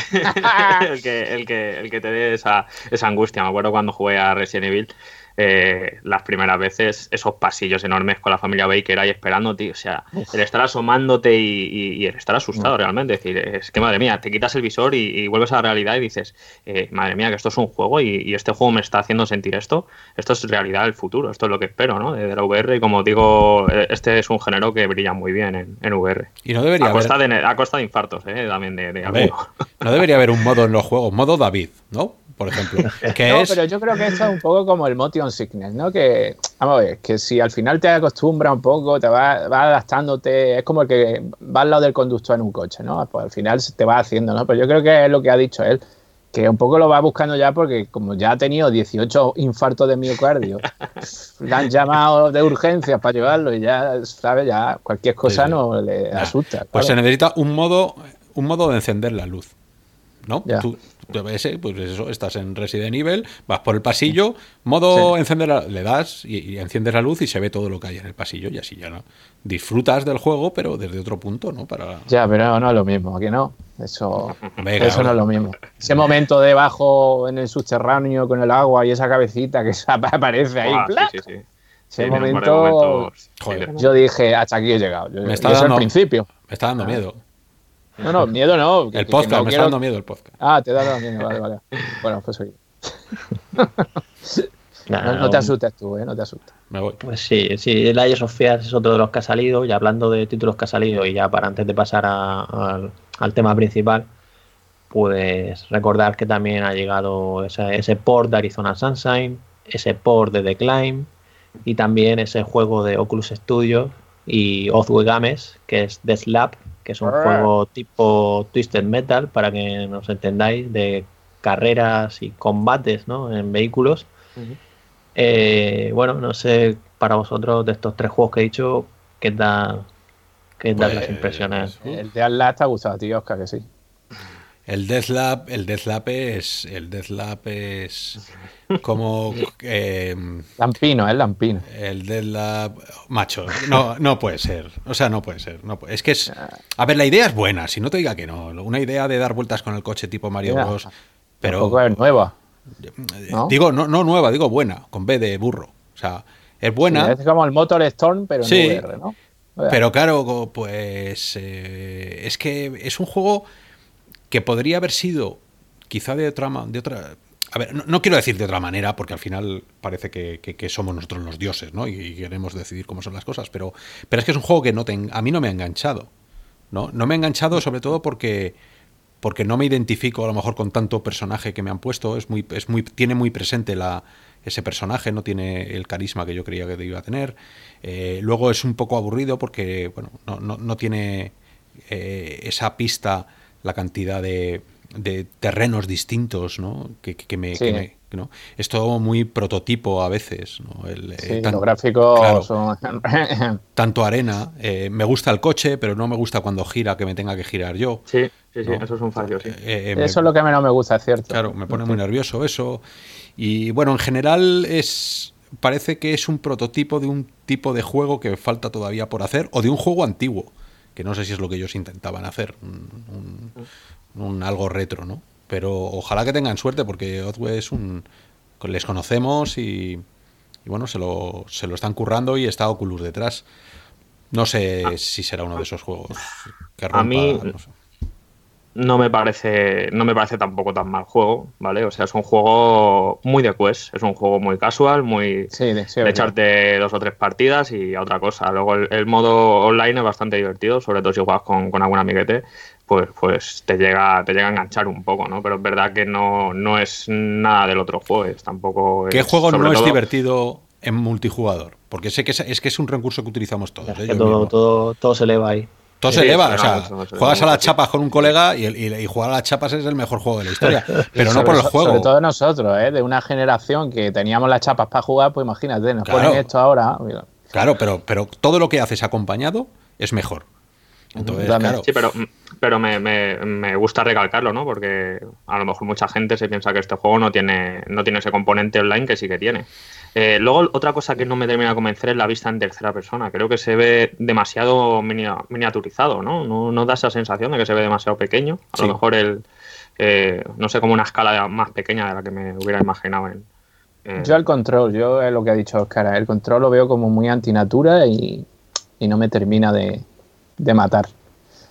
el, que, el, que, el que te dé esa, esa angustia. Me acuerdo cuando jugué a Resident Evil eh, las primeras veces esos pasillos enormes con la familia Baker ahí esperándote, o sea, el estar asomándote y, el estar asustado realmente, es decir, es que madre mía, te quitas el visor y, vuelves a la realidad y dices, eh, madre mía, que esto es un juego y, este juego me está haciendo sentir esto, esto es realidad del futuro, esto es lo que espero, ¿no? De, la VR y como digo, eh, este es un género que brilla muy bien en, VR. Y no debería a costa, de, a costa de infartos, ¿eh? También de, de No debería haber un modo en los juegos, modo David, ¿no? por ejemplo. no, pero yo creo que esto es un poco como el motion sickness, ¿no? Que, vamos a ver, que si al final te acostumbras un poco, te vas, adaptándote, es como el que va al lado del conductor en un coche, ¿no? Pues al final te va haciendo, ¿no? Pero yo creo que es lo que ha dicho él, que un poco lo va buscando ya porque como ya ha tenido 18 infartos de miocardio, le han llamado de urgencias para llevarlo y ya, ¿sabes? Ya cualquier cosa no le asusta. Pues se necesita un modo, un modo de encender la luz. ¿No? Tú, ese, pues eso, estás en Resident Evil, vas por el pasillo, modo encender, le das y, enciendes la luz y se ve todo lo que hay en el pasillo y así ya no. Disfrutas del juego, pero desde otro punto, ¿no? Para... Ya, pero no es lo mismo, aquí no. Eso, eso no es lo mismo. Ese momento debajo en el subterráneo con el agua y esa cabecita que aparece ahí. Ese momento, yo dije, hasta aquí he llegado. me está dando, principio. Me está dando miedo. No, no, miedo no. el podcast, me está dando miedo el podcast. Ah, te da miedo, vale, vale. Bueno, pues oye. no, te asustes tú, ¿eh? No te asustes. Me voy. Pues sí, sí, el Age of es otro de los que ha salido. Y hablando de títulos que ha salido, y ya para antes de pasar al tema principal, pues recordar que también ha llegado ese, ese port de Arizona Sunshine, ese port de The Climb y también ese juego de Oculus Studio y Ozue Games, que es The Slap, que es un juego tipo Twisted Metal, para que nos entendáis, de carreras y combates ¿no? en vehículos. Eh, bueno, no sé para vosotros de estos tres juegos que he dicho, ¿qué da, qué las pues, impresiones? El de Atlas te ha gustado a ti, Oscar, que sí. El Deathloop, el Deathloop es. El Deathloop es. Como. Eh, Lampino, es Lampino. El Deathloop. Macho, no, no puede ser. O sea, no puede ser. No, es que es. A ver, la idea es buena, si no te diga que no. Una idea de dar vueltas con el coche tipo Mario Bros. Pero. Tampoco es nueva. Digo, no, no nueva, digo buena, con B de burro. O sea, es buena. es como el Motor Storm, pero en VR, ¿no? Pero claro, pues. Eh, es que es un juego que podría haber sido quizá de otra, de otra a ver, no, quiero decir de otra manera, porque al final parece que, somos nosotros los dioses, ¿no? Y, queremos decidir cómo son las cosas, pero, pero es que es un juego que no a mí no me ha enganchado, ¿no? No me ha enganchado sobre todo porque, porque no me identifico a lo mejor con tanto personaje que me han puesto, es muy, es muy, tiene muy presente la, ese personaje, no tiene el carisma que yo creía que iba a tener. Eh, luego es un poco aburrido porque, bueno, no, no, no tiene eh, esa pista, la cantidad de de terrenos distintos, ¿no? Que, me, ¿no? Es todo muy prototipo a veces, ¿no? El, eh, los gráficos son... tanto arena. Eh, me gusta el coche, pero no me gusta cuando gira que me tenga que girar yo. Sí, sí, sí, eso es un fallo, sí. Eh, eso es lo que menos me gusta, cierto. Claro, me pone muy nervioso eso. Y bueno, en general es parece que es un prototipo de un tipo de juego que falta todavía por hacer o de un juego antiguo que no sé si es lo que ellos intentaban hacer, un, un algo retro, ¿no? Pero ojalá que tengan suerte porque Otwe es un... Les conocemos y, bueno, se lo, se lo están currando y está Oculus detrás. No sé ah. si será uno de esos juegos que rompa, A mí no, me parece no me parece tampoco tan mal juego, ¿vale? O sea, es un juego muy de quest, es un juego muy casual, muy de, echarte dos o tres partidas y a otra cosa. Luego el, modo online es bastante divertido, sobre todo si juegas con, con algún amiguete pues, pues te llega, te llega a enganchar un poco, ¿no? Pero es verdad que no, no es nada del otro juego, es tampoco. ¿Qué juego no es divertido en multijugador? Porque sé que es, que es un recurso que utilizamos todos. ¿eh? todo, todo, todo, se eleva ahí. Todo se eleva, o sea, juegas a las chapas con un colega y, y, jugar a las chapas es el mejor juego de la historia, pero no por el juego. Sobre todo nosotros, ¿eh? de una generación que teníamos las chapas para jugar, pues imagínate, nos ponen esto ahora. Claro, pero, pero todo lo que haces acompañado es mejor. Entonces, claro. Sí, pero, pero me, me, gusta recalcarlo, ¿no? Porque a lo mejor mucha gente se piensa que este juego no tiene, no tiene ese componente online que sí que tiene. Eh, luego, otra cosa que no me termina de convencer es la vista en tercera persona. Creo que se ve demasiado miniaturizado, ¿no? ¿no? da esa sensación de que se ve demasiado pequeño. A lo mejor el, eh, no sé, como una escala más pequeña de la que me hubiera imaginado en, Yo el control, yo es lo que ha dicho Oscar, el control lo veo como muy antinatura y, y no me termina de, de matar.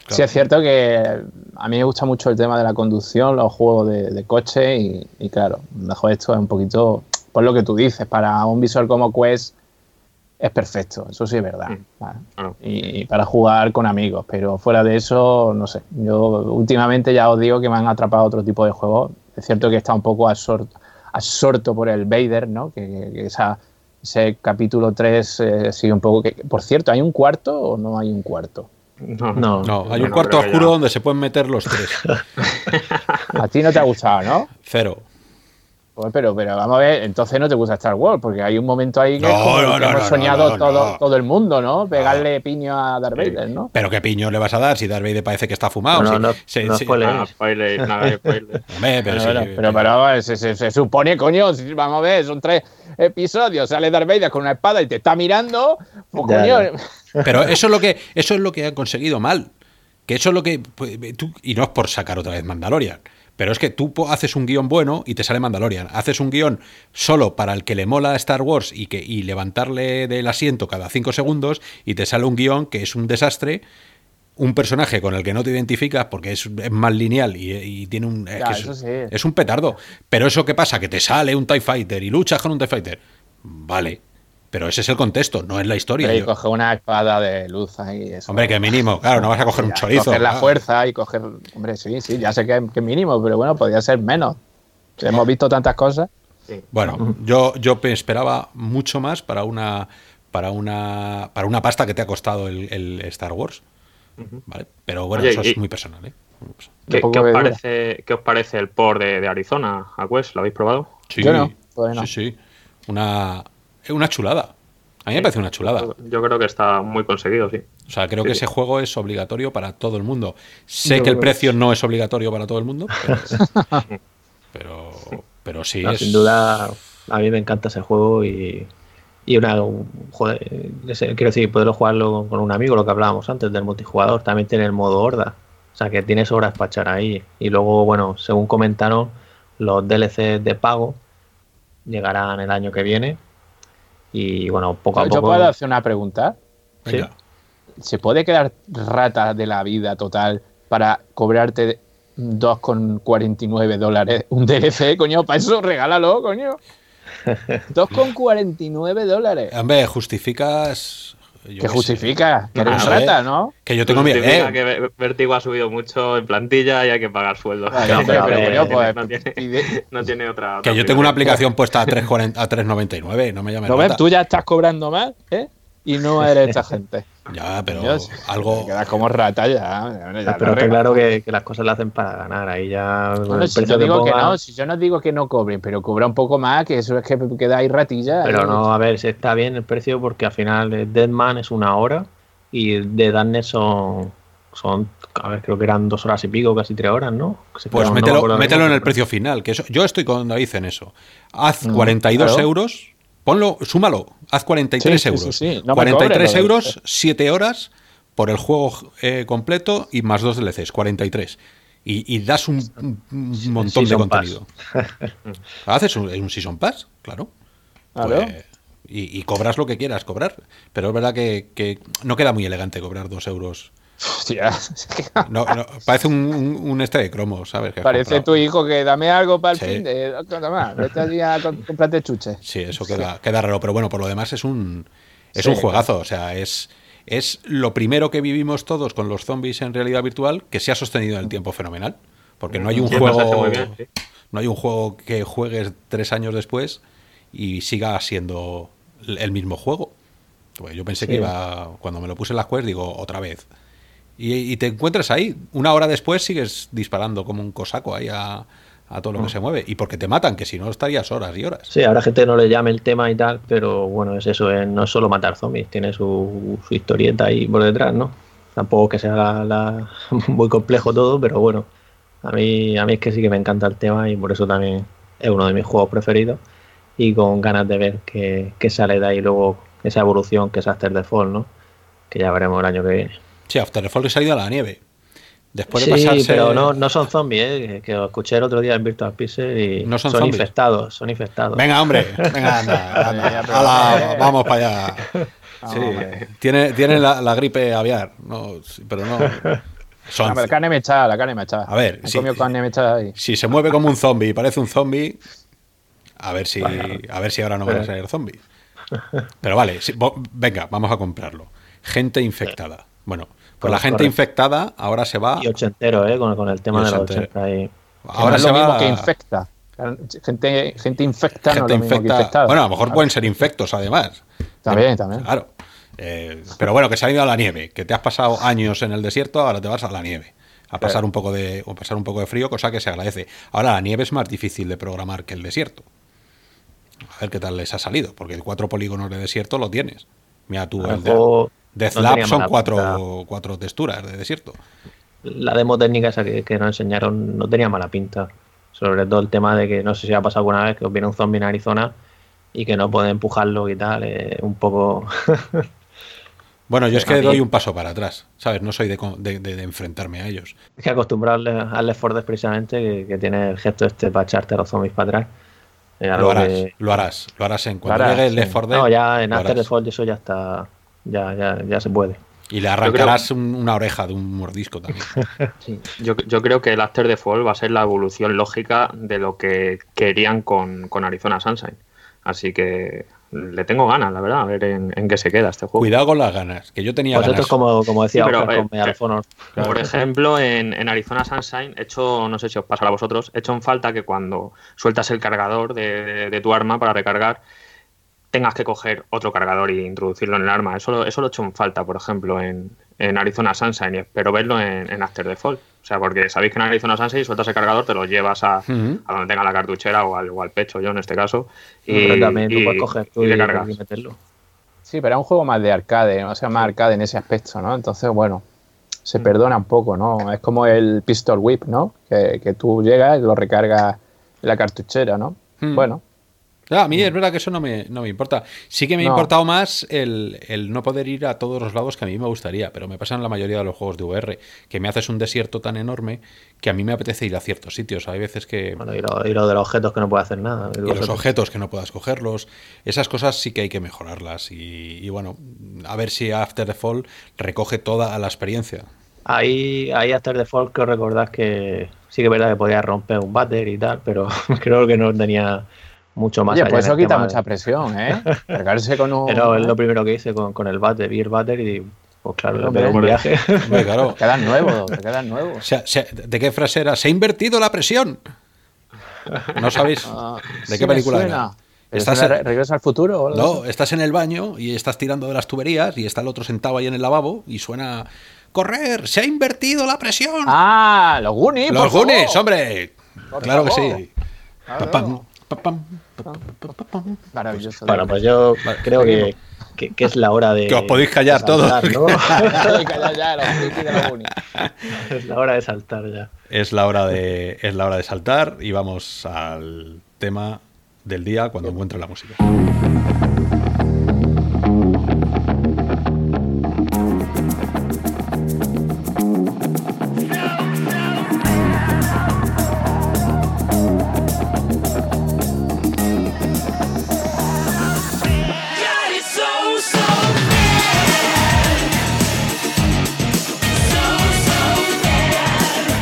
Sí, es cierto que a mí me gusta mucho el tema de la conducción, los juegos de, coche y, claro, mejor esto es un poquito, por lo que tú dices, para un visor como Quest es perfecto, eso sí es verdad. Y, para jugar con amigos, pero fuera de eso, no sé. Yo últimamente ya os digo que me han atrapado otro tipo de juegos. Es cierto que está un poco absorto, absorto por el Vader, ¿no? Que, esa, ese capítulo 3 eh, sigue un poco... Que, por cierto, ¿hay un cuarto o no hay un cuarto? No, no, hay un cuarto oscuro donde se pueden meter los tres. a ti no te ha gustado, ¿no? Cero. Pues, pero, pero vamos a ver, entonces no te gusta Star Wars, porque hay un momento ahí que, hemos soñado todo, todo el mundo, ¿no? Pegarle piño a Darth Vader, ¿no? Pero qué piño le vas a dar si Darth Vader parece que está fumado. No, no, sí, no, spoiler, nada pero, pero, pero, se, supone, coño, vamos a ver, son tres episodios, sale Darth Vader con una espada y te está mirando, pues, coño. Pero eso es lo que eso es lo que han conseguido mal. Que eso es lo que pues, y no es por sacar otra vez Mandalorian pero es que tú haces un guion bueno y te sale Mandalorian. Haces un guion solo para el que le mola Star Wars y, que, y levantarle del asiento cada cinco segundos y te sale un guion que es un desastre. Un personaje con el que no te identificas porque es, más lineal y, tiene un. es, un petardo. Pero eso que pasa, que te sale un TIE Fighter y luchas con un TIE Fighter. Vale, pero ese es el contexto, no es la historia. Y coge una espada de luz ahí. Eso. Hombre, que mínimo, claro, no vas a coger un chorizo. Coger la fuerza y coger. Hombre, sí, sí, ya sé que, es mínimo, pero bueno, podría ser menos. Hemos visto tantas cosas. Bueno, yo, yo esperaba mucho más para una, para una, para una pasta que te ha costado el, Star Wars. ¿vale? Pero bueno, eso es muy personal. ¿eh? ¿Qué, os parece, ¿Qué, os parece, el port de, Arizona a Quest? ¿Lo habéis probado? Sí, yo no, sí, sí. Una, es una chulada. A mí me parece una chulada. Yo creo que está muy conseguido, sí. O sea, creo que ese juego es obligatorio para todo el mundo. Sé que el precio no es obligatorio para todo el mundo, pero, pero, sí. es... Sin duda, a mí me encanta ese juego y, y una. Joder, quiero decir, poderlo jugarlo con un amigo, lo que hablábamos antes del multijugador. También tiene el modo horda. O sea, que tienes horas para echar ahí. Y luego, bueno, según comentaron, los DLC de pago llegarán el año que viene y bueno, poco a poco. ¿Yo puedo hacer una pregunta? ¿Sí? ¿Se puede quedar rata de la vida total para cobrarte 2,49 dólares un DLC, coño, para eso regálalo, coño. 2,49 dólares. Hombre, justificas ¿Qué justifica? Que eres rata, ¿no? Que yo tengo miedo. Eh. que Vertigo ha subido mucho en plantilla y hay que pagar sueldo. no, tiene, otra, Que yo tengo una aplicación puesta a 3,99, no me llames. ¿No Tú ya estás cobrando más, ¿eh? Y no eres esta gente. Ya, pero algo. Te quedas como rata ya. pero está claro que, las cosas las hacen para ganar. Ahí ya. si, yo digo que no, si yo no digo que no cobren, pero cobra un poco más, que eso es que queda ahí ratilla. Pero no, a ver, si está bien el precio porque al final Deadman es una hora y de Darkness son. Son, a ver, creo que eran dos horas y pico, casi tres horas, ¿no? pues mételo, mételo en el precio final. que Yo estoy con David en eso. Haz 42 mm, euros Ponlo, súmalo, haz 43 euros. 43 euros, 7 horas por el juego eh, completo y más dos DLCs, 43. Y, y das un, montón de contenido. Haces un, un, Season Pass, claro. Pues, y, y, cobras lo que quieras cobrar. Pero es verdad que, que no queda muy elegante cobrar 2 euros Hostia. No, parece un, un, este de cromo, ¿sabes? parece tu hijo que dame algo para el fin de. Toma, vete allí a comprarte chuche. Sí, eso queda, queda raro. Pero bueno, por lo demás es un, es un juegazo. O sea, es, es lo primero que vivimos todos con los zombies en realidad virtual que se ha sostenido en el tiempo fenomenal. Porque no hay un juego. No hay un juego que juegues tres años después y siga siendo el mismo juego. Pues yo pensé que iba. Cuando me lo puse en las quests, digo, otra vez. Y, te encuentras ahí. Una hora después sigues disparando como un cosaco ahí a, todo lo que mm. se mueve. Y porque te matan, que si no estarías horas y horas. Sí, ahora gente no le llame el tema y tal, pero bueno, es eso, no es solo matar zombies, tiene su, historieta ahí por detrás, ¿no? Tampoco que sea la, muy complejo todo, pero bueno, a mí, a mí es que sí que me encanta el tema y por eso también es uno de mis juegos preferidos y con ganas de ver que, sale de ahí luego esa evolución que es After the Fall, ¿no? Que ya veremos el año que viene. Sí, After the Fall ha ido a la nieve. Después de sí, pero no, no son zombies, ¿eh? que lo escuché el otro día en Virtual Pixel y no son, infectados, son infectados. Venga, hombre, venga, anda, vamos para allá. Sí, tiene, tiene la, gripe aviar, no, pero no. Son... la carne mechada, la carne mechada. A ver, si, carne mechada ahí. si se mueve como un zombie y parece un zombie, a ver si, a ver si ahora no van a ser zombies. Pero vale, venga, vamos a comprarlo. Gente infectada. Bueno, pues la gente infectada ahora se va. Y ochentero, ¿eh? Con, el tema de los 80 ahí. Ahora es lo mismo que infecta. Gente, gente infecta no infecta. Bueno, a lo mejor pueden ser infectos además. También, también. Claro. Eh, pero bueno, que se ha ido a la nieve, que te has pasado años en el desierto, ahora te vas a la nieve. A pasar un poco de, o pasar un poco de frío, cosa que se agradece. Ahora la nieve es más difícil de programar que el desierto. A ver qué tal les ha salido, porque cuatro polígonos de desierto lo tienes. Mira tú, el de, Deathloop son cuatro, cuatro, texturas de desierto. La demo técnica esa que, nos enseñaron no tenía mala pinta. Sobre todo el tema de que no sé si ha pasado alguna vez que os viene un zombie en Arizona y que no puede empujarlo y tal. un poco. Bueno, yo es que doy un paso para atrás, ¿sabes? No soy de, enfrentarme a ellos. Es que acostumbrarle a Left 4 precisamente, que, tiene el gesto este para echarte a los zombies para atrás. Lo harás, lo harás, lo harás en cuanto llegue el Left 4 No, ya en After Fall eso ya está, ya, ya, ya se puede. Y le arrancarás una oreja de un mordisco también. yo, yo, creo que el After the Fall va a ser la evolución lógica de lo que querían con, con Arizona Sunshine. Así que le tengo ganas, la verdad, a ver en, qué se queda este juego. Cuidado con las ganas, que yo tenía Vosotros, como, como decía, con Por ejemplo, en, en, Arizona Sunshine, hecho, no sé si os pasa a vosotros, he hecho en falta que cuando sueltas el cargador de, de tu arma para recargar, tengas que coger otro cargador e introducirlo en el arma. Eso, eso lo he hecho en falta, por ejemplo, en, Arizona Sunshine y espero verlo en, After the Fall. O sea, porque sabéis que en Arizona Sunshine sueltas el cargador, te lo llevas a, donde tenga la cartuchera o al, pecho, yo en este caso. Y, también tú puedes coger tú y, meterlo. Sí, pero es un juego más de arcade, o sea, más arcade en ese aspecto, ¿no? Entonces, bueno, se mm. perdona un poco, ¿no? Es como el Pistol Whip, ¿no? Que, que tú llegas y lo recargas en la cartuchera, ¿no? Mm. Bueno, a mí es verdad que eso no me, no me importa. Sí que me ha importado más el, no poder ir a todos los lados que a mí me gustaría, pero me pasa en la mayoría de los juegos de VR, que me haces un desierto tan enorme que a mí me apetece ir a ciertos sitios. Hay veces que... Bueno, y lo, y lo de los objetos que no puedo hacer nada. Y, los objetos que no puedas cogerlos. Esas cosas sí que hay que mejorarlas. Y, bueno, a ver si After the Fall recoge toda la experiencia Ahí, ahí hasta el default que recordás que sí que es verdad que podía romper un váter y tal, pero creo que no tenía mucho más. Oye, pues eso quita mucha presión, ¿eh? Pegarse con un. Pero es lo primero que hice con, con el vi el váter y pues claro, me un viaje. claro. Te quedan nuevos, te quedan nuevos. O sea, ¿De qué frase era? Se ha invertido la presión. ¿No sabéis ah, de qué película era? ¿Estás en... ¿Regresa al futuro? No, estás en el baño y estás tirando de las tuberías y está el otro sentado ahí en el lavabo y suena correr, se ha invertido la presión. Ah, los Goonies. Los Goonies, hombre. claro que sí. Maravilloso. Bueno, pues yo creo que, que, es la hora de. Que os podéis callar todos. ¿no? es la hora de saltar ya. Es la hora de, es la hora de saltar y vamos al tema del día cuando encuentre la música.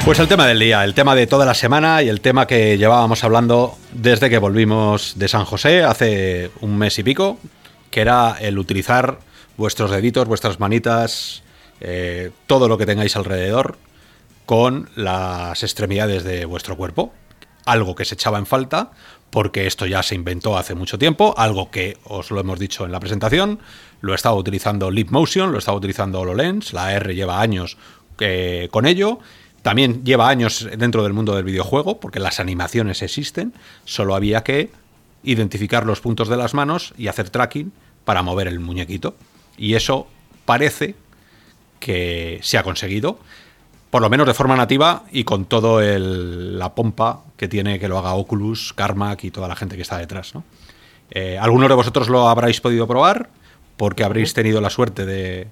Pues el tema del día, el tema de toda la semana y el tema que llevábamos hablando desde que volvimos de San José hace un mes y pico, que era el utilizar vuestros deditos, vuestras manitas, eh, todo lo que tengáis alrededor con las extremidades de vuestro cuerpo. Algo que se echaba en falta porque esto ya se inventó hace mucho tiempo, algo que os lo hemos dicho en la presentación, lo estaba utilizando Leap Motion, lo estaba utilizando HoloLens, la R lleva años eh, con ello también lleva años dentro del mundo del videojuego, porque las animaciones existen, solo había que identificar los puntos de las manos y hacer tracking para mover el muñequito. Y eso parece que se ha conseguido, por lo menos de forma nativa y con todo la pompa que tiene que lo haga Oculus, Carmack y toda la gente que está detrás. ¿no? Eh, algunos de vosotros lo habréis podido probar porque habréis tenido la suerte de,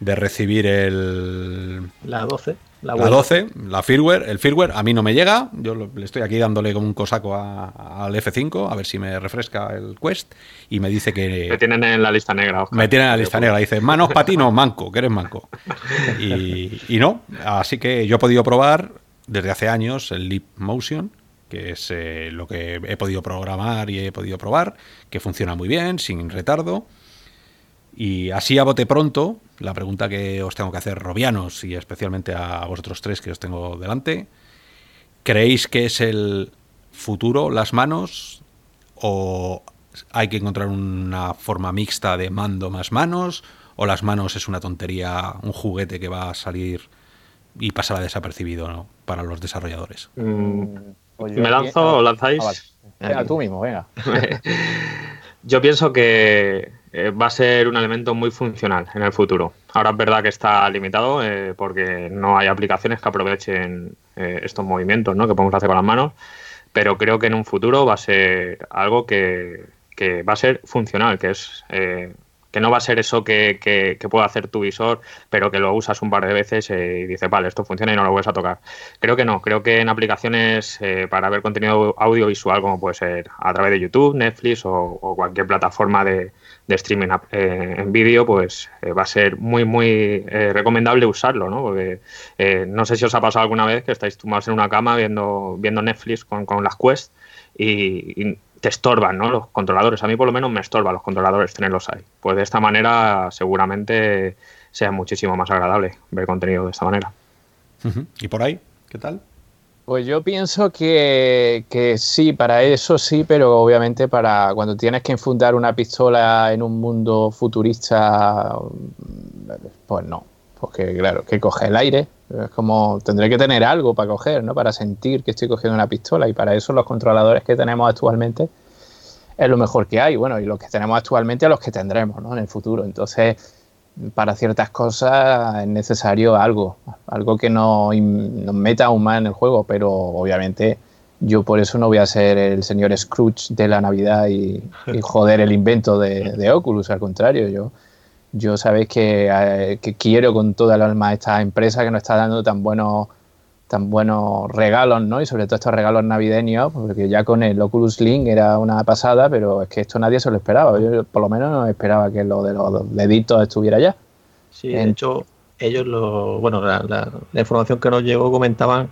de recibir el... La 12. La, 12, la firmware, el firmware a mí no me llega, yo le estoy aquí dándole como un cosaco al F5 a ver si me refresca el Quest y me dice que... Me tienen en la lista negra. Me tienen en la lista negra, dice, manos patino, manco, que eres manco. Y, y, no, así que yo he podido probar desde hace años el Leap Motion, que es eh, lo que he podido programar y he podido probar, que funciona muy bien, sin retardo. Y así a bote pronto, la pregunta que os tengo que hacer, Robianos, y especialmente a vosotros tres que os tengo delante, ¿creéis que es el futuro las manos o hay que encontrar una forma mixta de mando más manos o las manos es una tontería, un juguete que va a salir y pasará desapercibido para los desarrolladores? Mm, pues ¿Me lanzo o lanzáis? Ah, venga, tú mismo, venga. Yo pienso que eh, va a ser un elemento muy funcional en el futuro. Ahora es verdad que está limitado eh, porque no hay aplicaciones que aprovechen eh, estos movimientos ¿no? que podemos hacer con las manos, pero creo que en un futuro va a ser algo que, que va a ser funcional, que es que no va a ser eso que, que, puede hacer tu visor, pero que lo usas un par de veces eh, y dices, vale, esto funciona y no lo vuelves a tocar. Creo que no, creo que en aplicaciones eh, para ver contenido audiovisual, como puede ser a través de YouTube, Netflix o, cualquier plataforma de, streaming eh, en vídeo, pues va a ser muy, muy recomendable usarlo, ¿no? Porque no sé si os ha pasado alguna vez que estáis tumbados en una cama viendo, viendo Netflix con, con las Quest y te estorban, ¿no? Los controladores. A mí por lo menos me estorban los controladores tenerlos ahí. Pues de esta manera seguramente sea muchísimo más agradable ver contenido de esta manera. ¿Y por ahí? ¿Qué tal? Pues yo pienso que, que, sí, para eso sí, pero obviamente para cuando tienes que infundar una pistola en un mundo futurista, pues no. Porque claro, que coge el aire, es como tendré que tener algo para coger, ¿no? Para sentir que estoy cogiendo una pistola y para eso los controladores que tenemos actualmente es lo mejor que hay. Bueno, y los que tenemos actualmente a los que tendremos, ¿no? En el futuro. Entonces, para ciertas cosas es necesario algo, algo que nos, nos meta aún más en el juego, pero obviamente yo por eso no voy a ser el señor Scrooge de la Navidad y, joder el invento de, de Oculus, al contrario, yo yo sabéis eh, que, quiero con toda el alma esta empresa que nos está dando tan buenos tan buenos regalos, ¿no? Y sobre todo estos regalos navideños, porque ya con el Oculus Link era una pasada, pero es que esto nadie se lo esperaba. Yo por lo menos no esperaba que lo de los deditos estuviera ya. Sí, de hecho, ellos, lo, bueno, la, información que nos llegó comentaban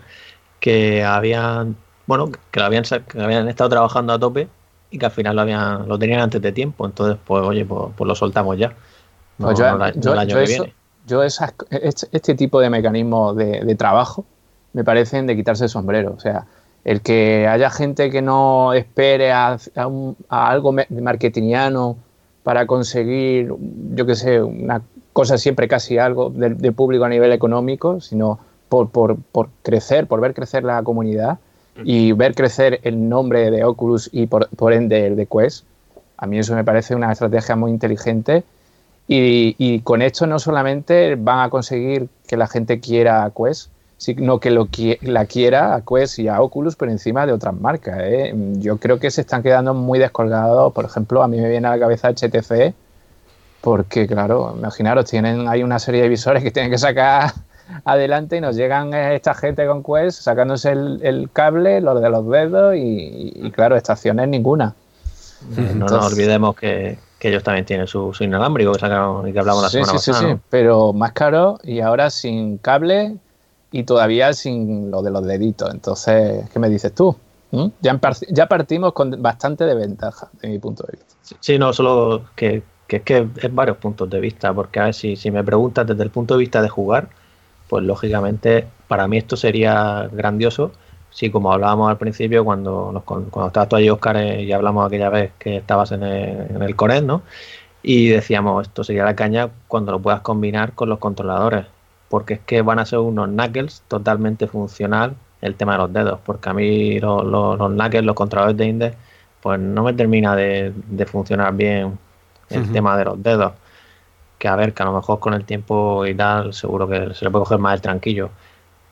que habían, bueno, que lo habían, que habían estado trabajando a tope y que al final lo habían, lo tenían antes de tiempo. Entonces, pues oye, pues, pues lo soltamos ya. Pues yo, el año que viene. Yo esas, este, este, tipo de mecanismos de, trabajo me parecen de quitarse el sombrero. O sea, el que haya gente que no espere a, algo marketingiano para conseguir, yo qué sé, una cosa siempre casi algo de, público a nivel económico, sino por, por, por, crecer, por ver crecer la comunidad y ver crecer el nombre de Oculus y por, por ende el de Quest. A mí eso me parece una estrategia muy inteligente y, con esto no solamente van a conseguir que la gente quiera Quest, sino que lo, la quiera a Quest y a Oculus por encima de otras marcas. ¿eh? Yo creo que se están quedando muy descolgados. Por ejemplo, a mí me viene a la cabeza HTC, porque claro, imaginaros, tienen hay una serie de visores que tienen que sacar adelante y nos llegan esta gente con Quest sacándose el, cable, los de los dedos y, claro, estaciones ninguna. no nos olvidemos que, ellos también tienen su, inalámbrico que sacaron y que hablamos la semana pasada. Sí, sí, sí, pero más caro y ahora sin cable y todavía sin lo de los deditos. Entonces, ¿qué me dices tú? ¿Mm? Ya, ya partimos con bastante de ventaja, de mi punto de vista. Sí, no, solo que, es que es varios puntos de vista, porque a ver si, si me preguntas desde el punto de vista de jugar, pues lógicamente para mí esto sería grandioso. Sí, como hablábamos al principio, cuando, nos, cuando estabas tú allí, Oscar, eh, y hablamos aquella vez que estabas en el, en el Coret, ¿no? Y decíamos, esto sería la caña cuando lo puedas combinar con los controladores, porque es que van a ser unos knuckles totalmente funcional el tema de los dedos, porque a mí los, los, knuckles, los controladores de Index, pues no me termina de, funcionar bien el tema de los dedos que a ver, que a lo mejor con el tiempo y tal, seguro que se le puede coger más el tranquillo.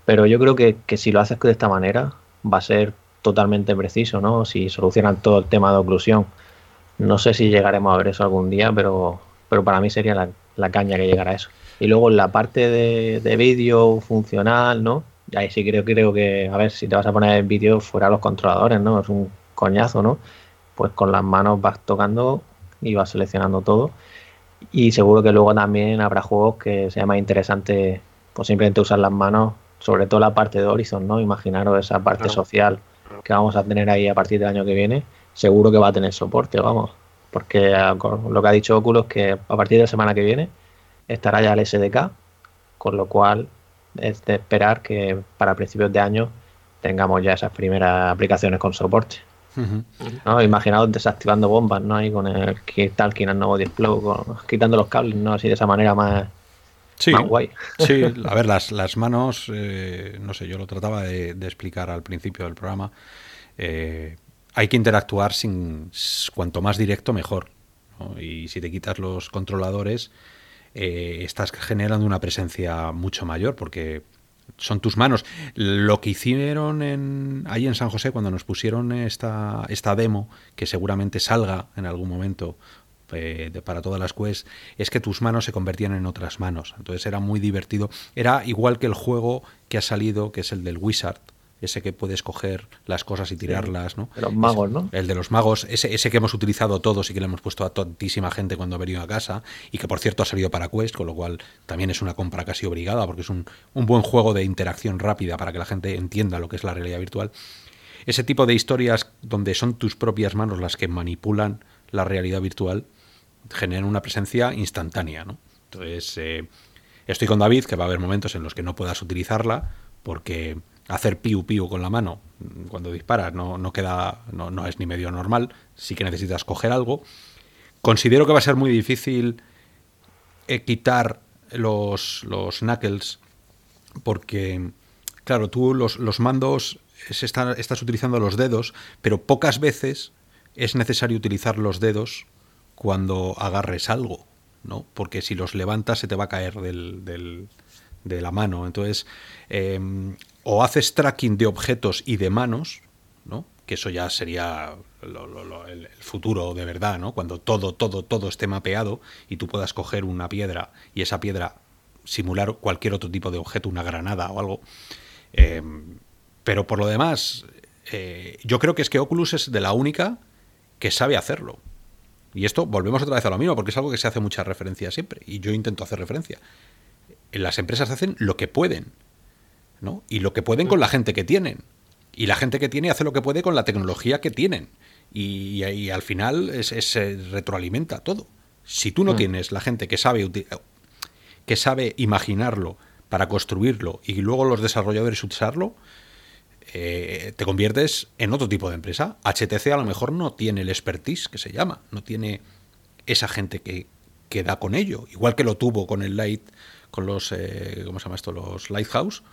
Pero yo creo que, si lo haces de esta manera, va a ser totalmente preciso, ¿no? Si solucionan todo el tema de oclusión. No sé si llegaremos a ver eso algún día, pero, pero para mí sería la, caña que llegara a eso. Y luego en la parte de, vídeo funcional, ¿no? Ahí sí creo, creo que, a ver, si te vas a poner el vídeo fuera los controladores, ¿no? Es un coñazo, ¿no? Pues con las manos vas tocando y vas seleccionando todo y seguro que luego también habrá juegos que sea más interesante pues simplemente usar las manos, sobre todo la parte de Horizon, ¿no? Imaginaros esa parte social que vamos a tener ahí a partir del año que viene, seguro que va a tener soporte, vamos. Porque ah, lo que ha dicho Oculus que a partir de la semana que viene estará ya el SDK, con lo cual es de esperar que para principios de año tengamos ya esas primeras aplicaciones con soporte. ¿no? Imaginaos desactivando bombas, ¿no? Ahí con el Talking Explode, quitando los cables, ¿no? Así de esa manera más, sí, guay. Sí, a ver, las, las manos, eh, no sé, yo lo trataba de, explicar al principio del programa. Eh, hay que interactuar sin cuanto más directo mejor. Y si te quitas los controladores, eh, estás generando una presencia mucho mayor porque son tus manos. Lo que hicieron en, ahí en San José cuando nos pusieron esta, esta demo, que seguramente salga en algún momento eh, para todas las quests, es que tus manos se convertían en otras manos. Entonces era muy divertido. Era igual que el juego que ha salido, que es el del Wizard, ese que puedes coger las cosas y tirarlas, ¿no? De los magos, ¿no? El de los magos, ese, ese que hemos utilizado todos y que le hemos puesto a tantísima gente cuando ha venido a casa y que por cierto ha salido para Quest, con lo cual también es una compra casi obligada porque es un, un buen juego de interacción rápida para que la gente entienda lo que es la realidad virtual. Ese tipo de historias donde son tus propias manos las que manipulan la realidad virtual generan una presencia instantánea, ¿no? Entonces, eh, estoy con David, que va a haber momentos en los que no puedas utilizarla porque hacer piu piu con la mano cuando disparas no, no queda, no, no, es ni medio normal, sí que necesitas coger algo. Considero que va a ser muy difícil eh, quitar los, los knuckles porque, claro, tú los, los mandos estás utilizando los dedos, pero pocas veces es necesario utilizar los dedos cuando agarres algo, ¿no? Porque si los levantas se te va a caer del, del, de la mano. Entonces, em, o haces tracking de objetos y de manos, ¿no? que eso ya sería el, futuro de verdad, ¿no? cuando todo, todo, todo esté mapeado y tú puedas coger una piedra y esa piedra simular cualquier otro tipo de objeto, una granada o algo. Em, pero por lo demás, eh, yo creo que es que Oculus es de la única que sabe hacerlo. Y esto volvemos otra vez a lo mismo, porque es algo que se hace mucha referencia siempre, y yo intento hacer referencia las empresas hacen lo que pueden, ¿no? Y lo que pueden con la gente que tienen. Y la gente que tiene hace lo que puede con la tecnología que tienen. Y, y al final se retroalimenta todo. Si tú no mm. tienes la gente que sabe, que sabe imaginarlo para construirlo y luego los desarrolladores usarlo, eh, te conviertes en otro tipo de empresa. HTC a lo mejor no tiene el expertise que se llama, no tiene esa gente que, que da con ello, igual que lo tuvo con el Light, con los, eh, ¿cómo se llama esto? Los Lighthouse,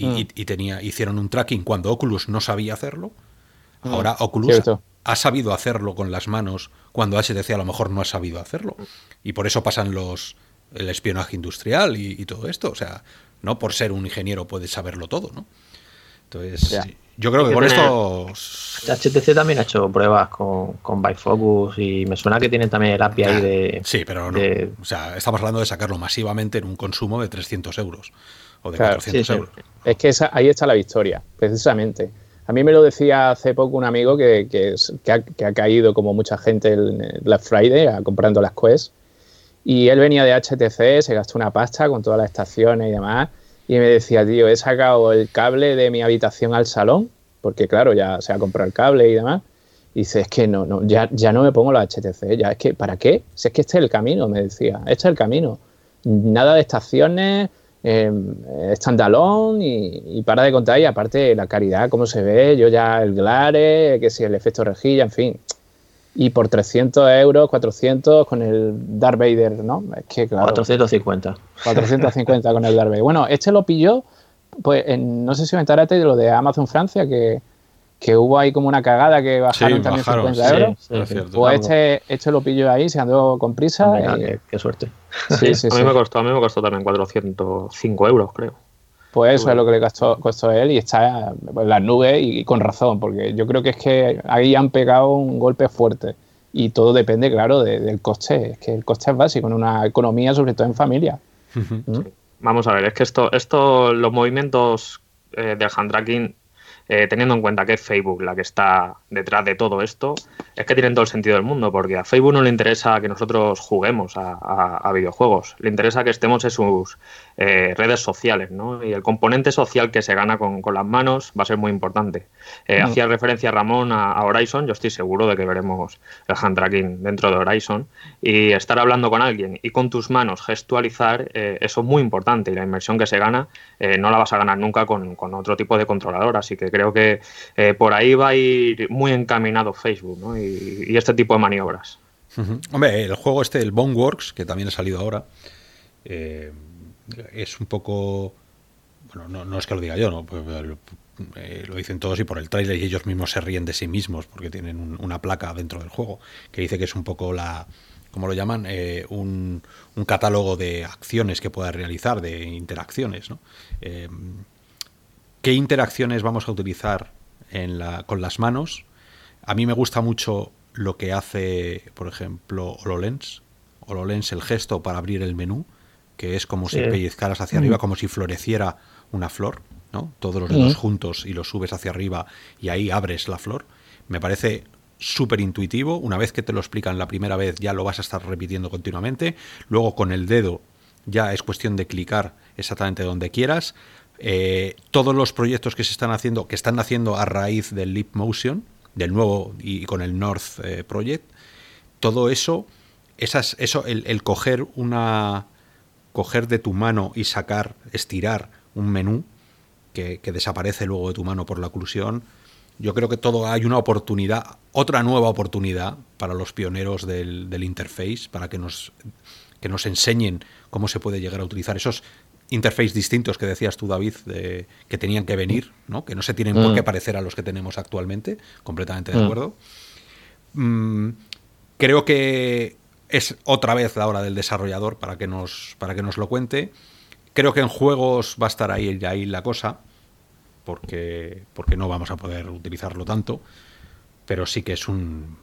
y, mm. tenía, hicieron un tracking cuando Oculus no sabía hacerlo. Mm. Ahora Oculus ha sabido hacerlo con las manos cuando HTC a lo mejor no ha sabido hacerlo. Y por eso pasan los el espionaje industrial y, todo esto. O sea, no por ser un ingeniero puedes saberlo todo, ¿no? Entonces, yo creo que, con esto. HTC también ha hecho pruebas con, con Bifocus y me suena que tienen también el API ahí de. Sí, pero no. O sea, estamos hablando de sacarlo masivamente en un consumo de 300 euros o de 400 euros. Es que ahí está la victoria, precisamente. A mí me lo decía hace poco un amigo que, que, ha, caído, como mucha gente, en Black Friday comprando las Quest. Y él venía de HTC, se gastó una pasta con todas las estaciones y demás. Y me decía, tío, he sacado el cable de mi habitación al salón, porque claro, ya se ha comprado el cable y demás. Y dice, es que no, no ya, ya no me pongo los HTC, ya es que, ¿para qué? Si es que este es el camino, me decía, este es el camino. Nada de estaciones, eh, standalone y, para de contar. Y aparte, la calidad, cómo se ve, yo ya el glare, que si el efecto rejilla, en fin. Y por 300 euros, 400 con el Darth Vader, ¿no? Es que, claro. 450. 450 con el Darth Vader. Bueno, este lo pilló, pues no sé si me enteraste de lo de Amazon Francia, que que hubo ahí como una cagada que bajaron también 50 euros. pues este, este lo pilló ahí, se andó con prisa. qué, suerte. a, mí me costó, a mí me costó también 405 euros, creo. Pues eso es lo que le costó, costó él y está en las nubes y, con razón, porque yo creo que es que ahí han pegado un golpe fuerte y todo depende, claro, del coste. Es que el coste es básico en una economía, sobre todo en familia. ¿Mm? Vamos a ver, es que esto, esto los movimientos eh, de hand tracking eh, teniendo en cuenta que es Facebook la que está detrás de todo esto, es que tienen todo el sentido del mundo, porque a Facebook no le interesa que nosotros juguemos a, videojuegos, le interesa que estemos en sus eh, redes sociales, ¿no? Y el componente social que se gana con, las manos va a ser muy importante. Eh, hacía referencia Ramón a, Horizon, yo estoy seguro de que veremos el hand tracking dentro de Horizon, y estar hablando con alguien y con tus manos gestualizar, eso es muy importante, y la inversión que se gana no la vas a ganar nunca con, con otro tipo de controlador, así que creo que eh, por ahí va a ir muy encaminado Facebook ¿no? y, este tipo de maniobras. Hombre, el juego este, el Boneworks, que también ha salido ahora, eh, es un poco... Bueno, no, es que lo diga yo, ¿no? Pues, eh, lo dicen todos y por el trailer y ellos mismos se ríen de sí mismos porque tienen una placa dentro del juego que dice que es un poco la, como lo llaman, un, un, catálogo de acciones que pueda realizar, de interacciones. ¿no? ¿Qué interacciones vamos a utilizar en la, con las manos? A mí me gusta mucho lo que hace, por ejemplo, HoloLens. HoloLens, el gesto para abrir el menú, que es como si pellizcaras hacia arriba, mm. como si floreciera una flor, ¿no? Todos los dedos mm. juntos y los subes hacia arriba y ahí abres la flor. Me parece súper intuitivo. Una vez que te lo explican la primera vez, ya lo vas a estar repitiendo continuamente. Luego con el dedo ya es cuestión de clicar exactamente donde quieras. Eh, todos los proyectos que se están haciendo, que están haciendo a raíz del Leap Motion, del nuevo y con el North eh, Project, todo eso, esas, eso el, coger una coger de tu mano y sacar, estirar un menú que, desaparece luego de tu mano por la oclusión, yo creo que todo hay una oportunidad, otra nueva oportunidad para los pioneros del, del interface, para que nos, que nos enseñen cómo se puede llegar a utilizar esos interface distintos que decías tú, David, de, que tenían que venir, ¿no? que no se tienen por qué mm. parecer a los que tenemos actualmente, completamente de mm. acuerdo. Mm, creo que es otra vez la hora del desarrollador para que nos, para que nos lo cuente. Creo que en juegos va a estar ahí, ahí la cosa, porque, porque no vamos a poder utilizarlo tanto, pero sí que es un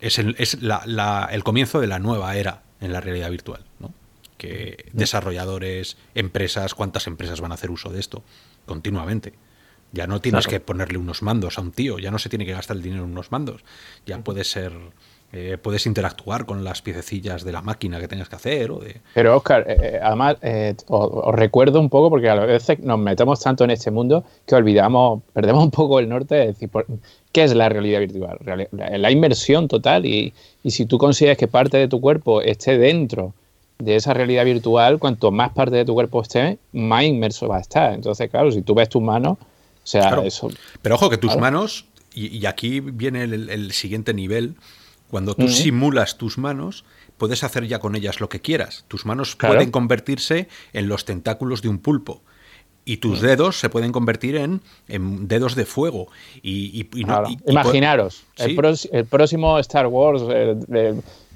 es, el, es el comienzo de la nueva era en la realidad virtual. ¿no? Que desarrolladores, empresas, cuántas empresas van a hacer uso de esto continuamente. Ya no tienes que ponerle unos mandos a un tío, ya no se tiene que gastar el dinero en unos mandos, ya puede ser eh, puedes interactuar con las piececillas de la máquina que tengas que hacer. O de... Pero Oscar, eh, eh, además os, recuerdo un poco, porque a veces nos metemos tanto en este mundo que olvidamos, perdemos un poco el norte de decir, ¿qué es la realidad virtual? La inmersión total y, y si tú consigues que parte de tu cuerpo esté dentro de esa realidad virtual, cuanto más parte de tu cuerpo esté, más inmerso va a estar. Entonces, claro, si tú ves tus manos, o sea, eso... Pero ojo que tus manos, y, aquí viene el siguiente nivel, cuando tú simulas tus manos, puedes hacer ya con ellas lo que quieras. Tus manos pueden convertirse en los tentáculos de un pulpo. Y tus dedos se pueden convertir en, dedos de fuego. Y, Imaginaros, el, próximo Star Wars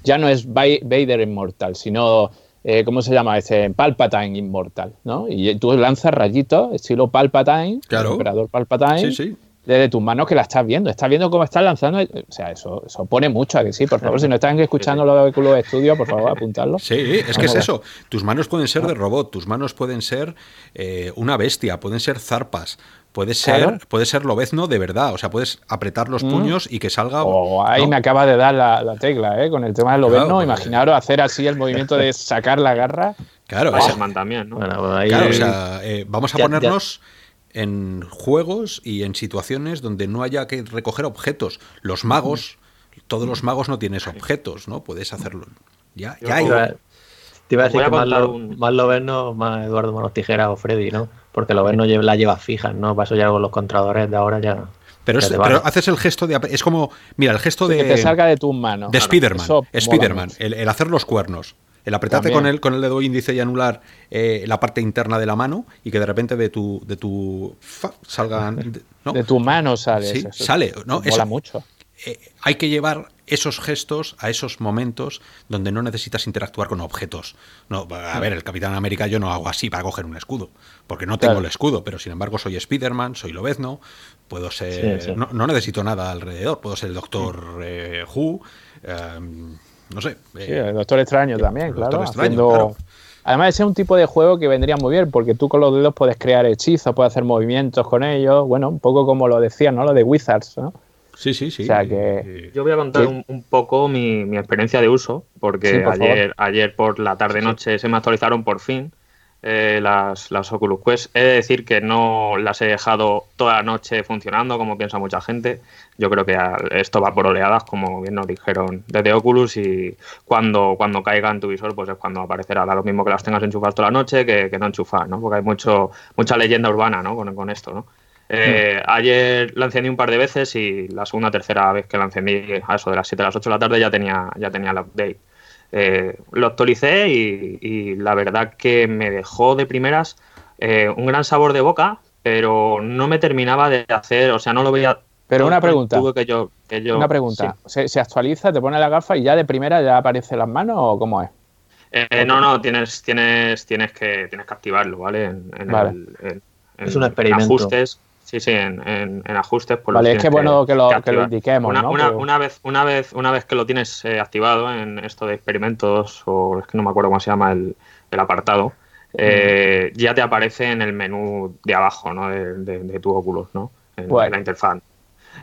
ya no es Vader Inmortal, sino, eh, ¿cómo se llama? Este, Palpatine Inmortal, ¿no? Y tú lanzas rayitos, estilo Palpatine, claro. emperador Palpatine. Sí, sí desde tus manos que la estás viendo. Estás viendo cómo estás lanzando. O sea, eso, eso pone mucho a que sí. Por favor, si no están escuchando los vehículos de estudio, por favor, apuntarlo. Sí, es que es eso. Tus manos pueden ser de robot, tus manos pueden ser eh, una bestia, pueden ser zarpas. Puede ser, puede ser lobezno de verdad, o sea, puedes apretar los mm. puños y que salga. Oh, ahí me acaba de dar la, tecla, ¿eh? Con el tema del lobezno, pues, imaginaros hacer así el movimiento de sacar la garra. Claro, también, ¿no? Bueno, pues claro, o sea, eh, vamos a ponernos en juegos y en situaciones donde no haya que recoger objetos. Los magos, todos los magos no tienes objetos, ¿no? Puedes hacerlo. Ya, ya hay. Te iba a decir que más, lo, más Loberno, más Eduardo Manos Tijera o Freddy, ¿no? Porque Loberno la lleva fija, ¿no? Paso ya con los contradores de ahora ya. Pero, pero haces el gesto de. Es como. Mira, el gesto de. Que te salga de tus manos. De Spiderman. Spiderman. El, hacer los cuernos. El apretarte con el, con el dedo índice y anular eh, la parte interna de la mano y que de repente de tu, de tu salgan. De tu mano sale. Sí, sale. ¿no? Mola mucho. Eh, hay que llevar esos gestos a esos momentos donde no necesitas interactuar con objetos. No, a ver, el Capitán América yo no hago así para coger un escudo, porque no tengo el escudo, pero sin embargo soy Spider-Man, soy Lobezno, puedo ser... No, necesito nada alrededor, puedo ser el Doctor eh, Who, em, no sé. Sí, el Doctor Extraño también, claro, haciendo... Además, ese es un tipo de juego que vendría muy bien, porque tú con los dedos puedes crear hechizos, puedes hacer movimientos con ellos. Bueno, un poco como lo decía, ¿no? Lo de Wizards, ¿no? Sí, sí, sí. O sea que... Yo voy a contar un, poco mi, experiencia de uso, porque ayer, ayer por la tarde-noche se me actualizaron por fin eh, las, las Oculus Quest. He de decir que no las he dejado toda la noche funcionando, como piensa mucha gente. Yo creo que esto va por oleadas, como bien nos dijeron desde Oculus, y cuando, cuando caiga en tu visor, pues es cuando aparecerá. Da lo mismo que las tengas enchufadas toda la noche que, no enchufar, ¿no? Porque hay mucho, mucha leyenda urbana, ¿no? Con, con esto, ¿no? Eh. Ayer la encendí un par de veces y la segunda tercera vez que la encendí, a eso de las 7 a las 8 de la tarde, ya tenía, ya tenía el update. Eh, lo actualicé y, la verdad que me dejó de primeras eh, un gran sabor de boca, pero no me terminaba de hacer, o sea, no lo veía. Pero una pregunta. Que yo, que yo, una pregunta. ¿Se, actualiza, te pone la gafa y ya de primera ya aparece las manos o cómo es? Eh, no, no, tienes, tienes, tienes que, tienes que activarlo, ¿vale? En, es un experimento. ajustes. Sí, sí, en, en, ajustes. Pues vale, es que bueno que lo, que, lo indiquemos, una, ¿no? Una, vez, una, vez, una vez que lo tienes eh, activado en esto de experimentos, o es que no me acuerdo cómo se llama el, el apartado, eh, ya te aparece en el menú de abajo ¿no? de, tu Oculus, ¿no? En, la interfaz.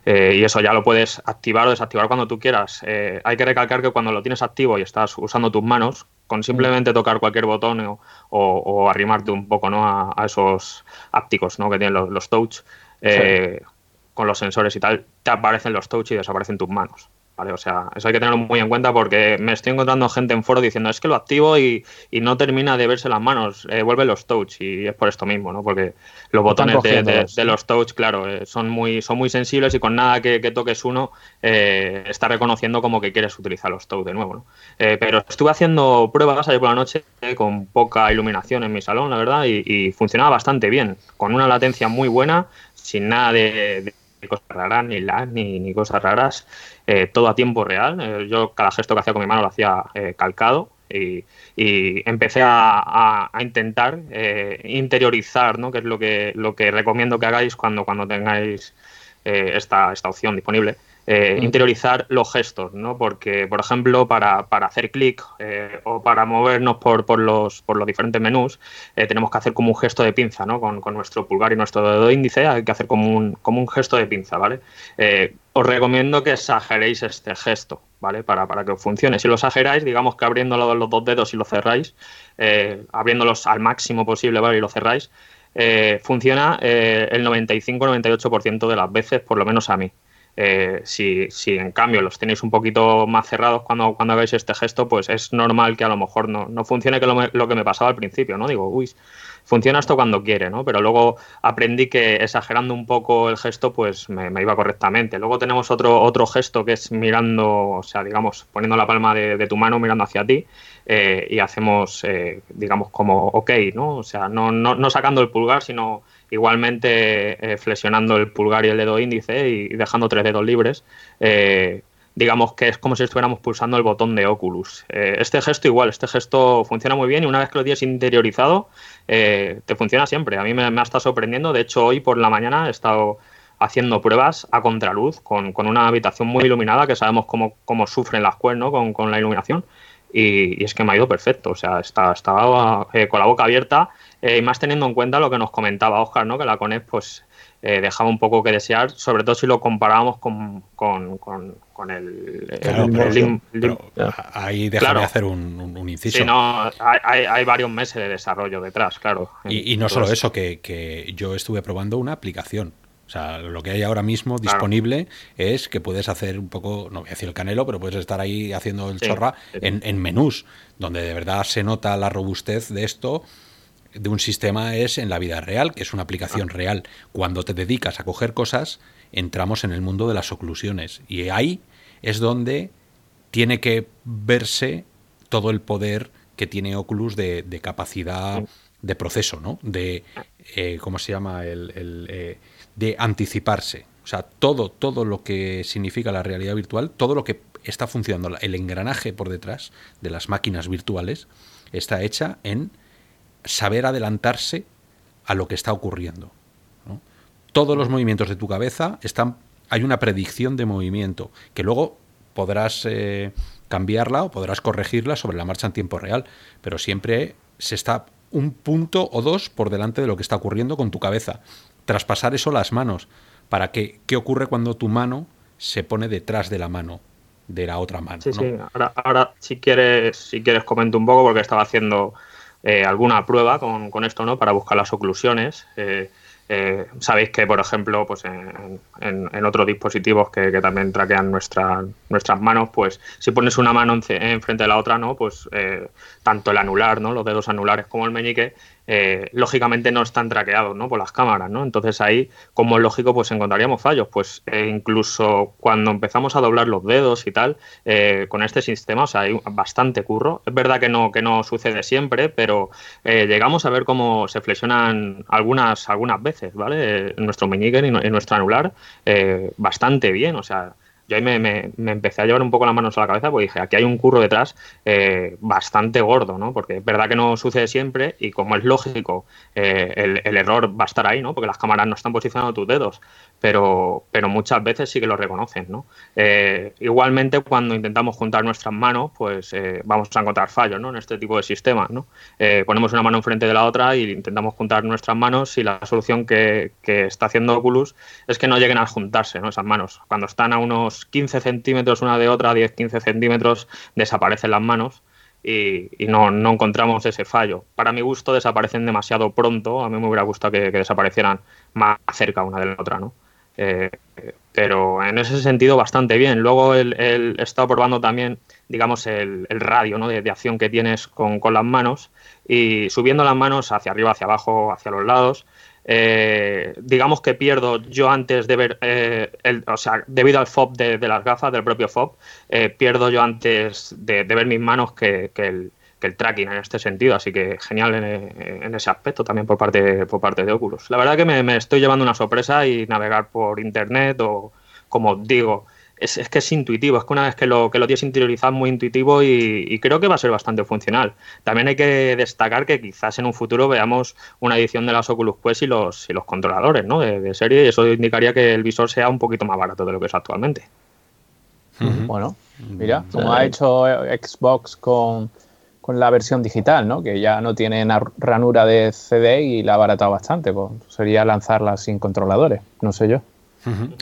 Eh, y eso ya lo puedes activar o desactivar cuando tú quieras. hay que recalcar que cuando lo tienes activo y estás usando tus manos, con simplemente tocar cualquier botón o, arrimarte un poco ¿no? a, esos ápticos ¿no? que tienen los, touch, eh, con los sensores y tal, te aparecen los touch y desaparecen tus manos. ¿Vale? O sea, eso hay que tenerlo muy en cuenta porque me estoy encontrando gente en foro diciendo es que lo activo y, no termina de verse las manos, eh, vuelve los touch y es por esto mismo, ¿no? Porque los botones de, los touch, claro, eh, son, muy, son muy sensibles y con nada que, toques uno eh, está reconociendo como que quieres utilizar los touch de nuevo, ¿no? pero estuve haciendo pruebas ayer por la noche con poca iluminación en mi salón, la verdad, y, funcionaba bastante bien, con una latencia muy buena, sin nada de cosas raras, ni lag, ni, cosas raras, eh, todo a tiempo real. Eh, yo cada gesto que hacía con mi mano lo hacía eh, calcado y, empecé a, intentar interiorizar, ¿no? que es lo que, lo que recomiendo que hagáis cuando, cuando tengáis esta, esta opción disponible. Eh, interiorizar los gestos, ¿no? Porque, por ejemplo, para, para hacer clic eh, o para movernos por, por, los, por los diferentes menús, eh, tenemos que hacer como un gesto de pinza, ¿no? Con, con, nuestro pulgar y nuestro dedo índice hay que hacer como un, como un gesto de pinza, ¿vale? os recomiendo que exageréis este gesto, ¿vale? Para, para que funcione. Si lo exageráis, digamos que abriendo los dos dedos y lo cerráis, abriéndolos al máximo posible, ¿vale? Y lo cerráis, funciona el 95-98% de las veces, por lo menos a mí. Si, si, en cambio los tenéis un poquito más cerrados cuando, cuando hagáis este gesto, pues es normal que a lo mejor no, no funcione que lo, lo, que me pasaba al principio, ¿no? Digo, uy, funciona esto cuando quiere, ¿no? Pero luego aprendí que exagerando un poco el gesto, pues me, iba correctamente. Luego tenemos otro, otro gesto que es mirando, o sea, digamos, poniendo la palma de, tu mano mirando hacia ti eh, y hacemos, eh, digamos, como ok, ¿no? O sea, no, no, no sacando el pulgar, sino igualmente eh, flexionando el pulgar y el dedo índice y dejando tres dedos libres digamos que es como si estuviéramos pulsando el botón de Oculus. Eh, este gesto igual, este gesto funciona muy bien y una vez que lo tienes interiorizado, eh, te funciona siempre. A mí me, ha estado sorprendiendo. De hecho, hoy por la mañana he estado haciendo pruebas a contraluz con, una habitación muy iluminada que sabemos cómo, cómo sufren las cuernos con, la iluminación. Y, es que me ha ido perfecto. O sea, estaba, estaba eh, con la boca abierta y más teniendo en cuenta lo que nos comentaba Oscar, ¿no? que la CONEX pues, dejaba un poco que desear, sobre todo si lo comparábamos con, con el, ahí déjame hacer un, inciso. Sí, no, hay, varios meses de desarrollo detrás, claro. Y, no solo eso, que, yo estuve probando una aplicación. O sea, lo que hay ahora mismo disponible es que puedes hacer un poco, no voy a decir el canelo, pero puedes estar ahí haciendo el chorra En, en menús, donde de verdad se nota la robustez de esto de un sistema es en la vida real, que es una aplicación ah. real. Cuando te dedicas a coger cosas, entramos en el mundo de las oclusiones. Y ahí es donde tiene que verse todo el poder que tiene Oculus de, capacidad de proceso, ¿no? De, eh, ¿cómo se llama? El, eh, de anticiparse. O sea, todo, todo lo que significa la realidad virtual, todo lo que está funcionando, el engranaje por detrás de las máquinas virtuales, está hecha en saber adelantarse a lo que está ocurriendo todos los movimientos de tu cabeza están hay una predicción de movimiento que luego podrás eh, cambiarla o podrás corregirla sobre la marcha en tiempo real, pero siempre se está un punto o dos por delante de lo que está ocurriendo con tu cabeza. Traspasar eso las manos, para que qué ocurre cuando tu mano se pone detrás de la mano de la otra mano. Sí, sí. Ahora, si quieres, si quieres comento un poco porque estaba haciendo eh, alguna prueba con, con, esto, ¿no? Para buscar las oclusiones. Eh, eh, sabéis que, por ejemplo, pues en, en, otros dispositivos que, también traquean nuestra, nuestras manos, pues si pones una mano en, frente de la otra, ¿no? Pues eh, tanto el anular, ¿no? Los dedos anulares como el meñique, eh, lógicamente no están traqueados ¿no? por las cámaras, ¿no? Entonces ahí, como es lógico, pues encontraríamos fallos. Pues eh, incluso cuando empezamos a doblar los dedos y tal, eh, con este sistema, o sea, hay bastante curro. Es verdad que no, que no sucede siempre, pero llegamos a ver cómo se flexionan algunas, algunas veces, ¿vale? nuestro meñique y nuestro anular bastante bien, o sea, yo ahí me, me, empecé a llevar un poco las manos a la cabeza porque dije, aquí hay un curro detrás eh, bastante gordo, ¿no? Porque es verdad que no sucede siempre y como es lógico, eh, el, el, error va a estar ahí, ¿no? Porque las cámaras no están posicionando tus dedos pero, pero muchas veces sí que lo reconocen. ¿no? Eh, igualmente, cuando intentamos juntar nuestras manos, pues eh, vamos a encontrar fallos ¿no? en este tipo de sistemas. ¿no? Eh, ponemos una mano enfrente de la otra y intentamos juntar nuestras manos y la solución que, que, está haciendo Oculus es que no lleguen a juntarse ¿no? esas manos. Cuando están a unos 15 centímetros una de otra, 10-15 centímetros, desaparecen las manos. Y, no, no, encontramos ese fallo. Para mi gusto desaparecen demasiado pronto, a mí me hubiera gustado que, que desaparecieran más cerca una de la otra, ¿no? Eh, pero en ese sentido bastante bien. Luego el, he estado probando también, digamos, el, radio ¿no? de, acción que tienes con, las manos y subiendo las manos hacia arriba, hacia abajo, hacia los lados. Eh, digamos que pierdo yo antes de ver, eh, el, o sea, debido al FOB de, las gafas, del propio FOB, pierdo yo antes de, ver mis manos que, que el, el tracking en este sentido, así que genial en, ese aspecto también por parte, por parte de Oculus. La verdad que me, estoy llevando una sorpresa y navegar por internet o, como digo, es, que es intuitivo, es que una vez que lo, que lo tienes interiorizado es muy intuitivo y, creo que va a ser bastante funcional. También hay que destacar que quizás en un futuro veamos una edición de las Oculus Quest y los, y los controladores ¿no? de, serie y eso indicaría que el visor sea un poquito más barato de lo que es actualmente. Bueno, mira, como ha hecho Xbox con con la versión digital, ¿no? Que ya no tiene ranura de CD y la ha abaratado bastante. Pues sería lanzarla sin controladores, no sé yo.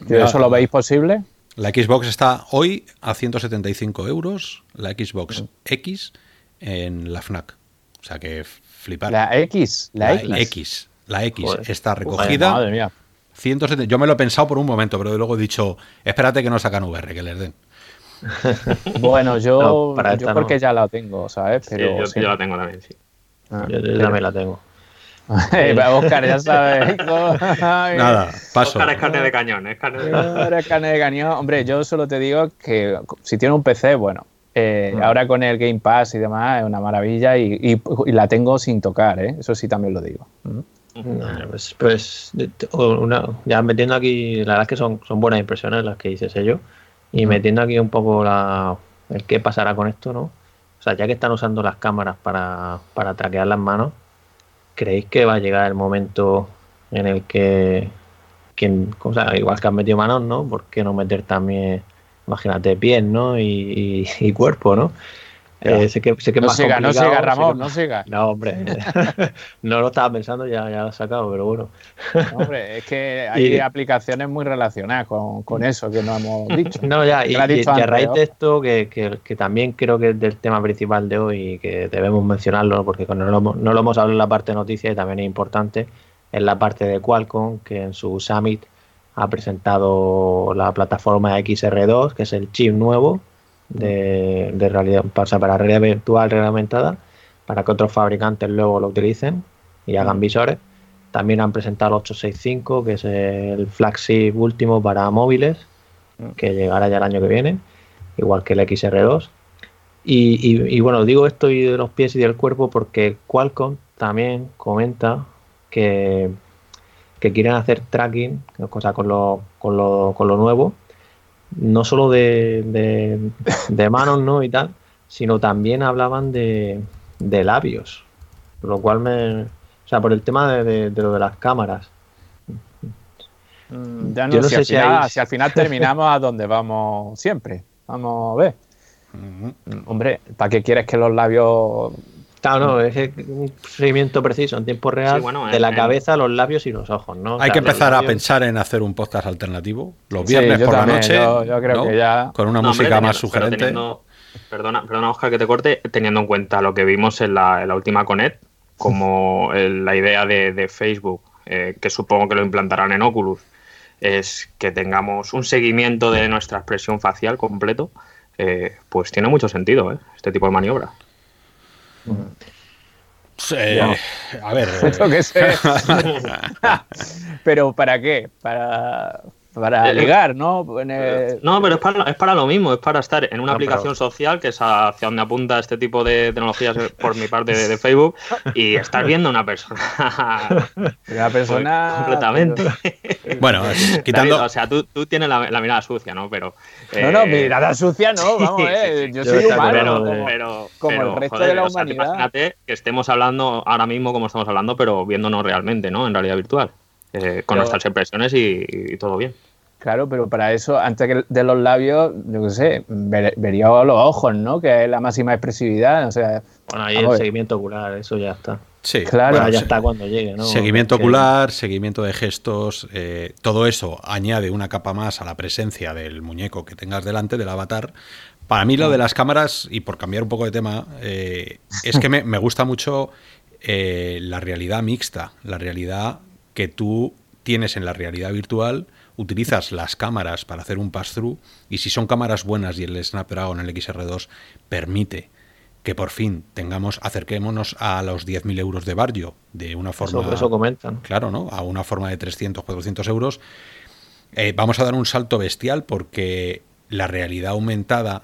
¿Eso lo veis posible? La Xbox está hoy a 175 euros, la Xbox X en la FNAC. O sea que flipar. La X, la, X. La X está recogida. madre mía. 170, yo me lo he pensado por un momento, pero luego he dicho, espérate que no sacan VR, que les den. bueno, yo, yo porque ya la tengo, ¿sabes? Pero, yo, la tengo también, sí. Ah, yo, también la tengo. Oscar, ya sabes. Nada, paso. Oscar es carne de cañón, es carne de cañón. Hombre, yo solo te digo que si tiene un PC, bueno, eh, mm. ahora con el Game Pass y demás es una maravilla y, la tengo sin tocar, ¿eh? eso sí también lo digo. Mm. pues, pues ya metiendo aquí, la verdad es que son, son buenas impresiones las que dices yo y metiendo aquí un poco la, el qué pasará con esto, ¿no? O sea, ya que están usando las cámaras para, para traquear las manos, ¿creéis que va a llegar el momento en el que, quien, o sea, igual que han metido manos, ¿no? ¿Por qué no meter también, imagínate, pies, ¿no? Y, y cuerpo, ¿no? Eh, sé que, sé que no siga, no siga, Ramón, no siga. No, hombre, no lo estaba pensando, ya, ya lo he sacado, pero bueno. hombre, es que hay aplicaciones muy relacionadas con, con, eso que no hemos dicho. No, ya, y, a raíz de esto, que, que, que, también creo que es del tema principal de hoy y que debemos mencionarlo, porque no lo, no lo hemos hablado en la parte de noticias y también es importante, en la parte de Qualcomm, que en su Summit ha presentado la plataforma XR2, que es el chip nuevo de, realidad, para, para realidad virtual reglamentada, para que otros fabricantes luego lo utilicen y hagan visores. También han presentado el 865, que es el flagship último para móviles, que llegará ya el año que viene, igual que el XR2. Y, bueno, digo esto y de los pies y del cuerpo porque Qualcomm también comenta que, que quieren hacer tracking, con lo, con lo, con lo nuevo, no solo de, de, manos ¿no? y tal, sino también hablaban de, de labios, lo cual me... O sea, por el tema de, lo de las cámaras. Mm, ya no, sé si, al final, terminamos a donde vamos siempre. Vamos a ver. Hombre, ¿para qué quieres que los labios Claro, no, es un seguimiento preciso en tiempo real de la cabeza, los labios y los ojos, ¿no? Hay que empezar a pensar en hacer un podcast alternativo los viernes por la noche, yo, creo que ya... con una música más sugerente. perdona, perdona, Oscar, que te corte, teniendo en cuenta lo que vimos en la, última Conet, como la idea de, Facebook, eh, que supongo que lo implantarán en Oculus, es que tengamos un seguimiento de nuestra expresión facial completo, eh, pues tiene mucho sentido ¿eh? este tipo de maniobra. A ver. Pero ¿para qué? Para para eh, ligar, ¿no? Eh, no, pero es para, es para, lo mismo, es para estar en una aplicación social, que es hacia donde apunta este tipo de tecnologías por mi parte de, Facebook, y estar viendo una persona. Una persona. completamente. Bueno, quitando. o sea, tú, tú tienes la, mirada sucia, ¿no? Pero. no, no, eh, mirada sucia no, vamos, eh. Yo, soy humano, pero, como, el resto de la humanidad. imagínate que estemos hablando ahora mismo como estamos hablando, pero viéndonos realmente, ¿no? En realidad virtual. Eh, con nuestras impresiones y, todo bien. Claro, pero para eso, antes de los labios, yo qué sé, vería los ojos, ¿no? Que es la máxima expresividad. O sea, bueno, ahí el seguimiento ocular, eso ya está. Sí, claro. ya está cuando llegue, ¿no? Seguimiento ocular, seguimiento de gestos, eh, todo eso añade una capa más a la presencia del muñeco que tengas delante, del avatar. Para mí lo de las cámaras, y por cambiar un poco de tema, eh, es que me, me gusta mucho la realidad mixta, la realidad que tú tienes en la realidad virtual, utilizas las cámaras para hacer un pass-through y si son cámaras buenas y el Snapdragon, el XR2, permite que por fin tengamos, acerquémonos a los 10.000 euros de barrio de una forma... Eso, comentan. Claro, ¿no? A una forma de 300, 400 euros. Eh, vamos a dar un salto bestial porque la realidad aumentada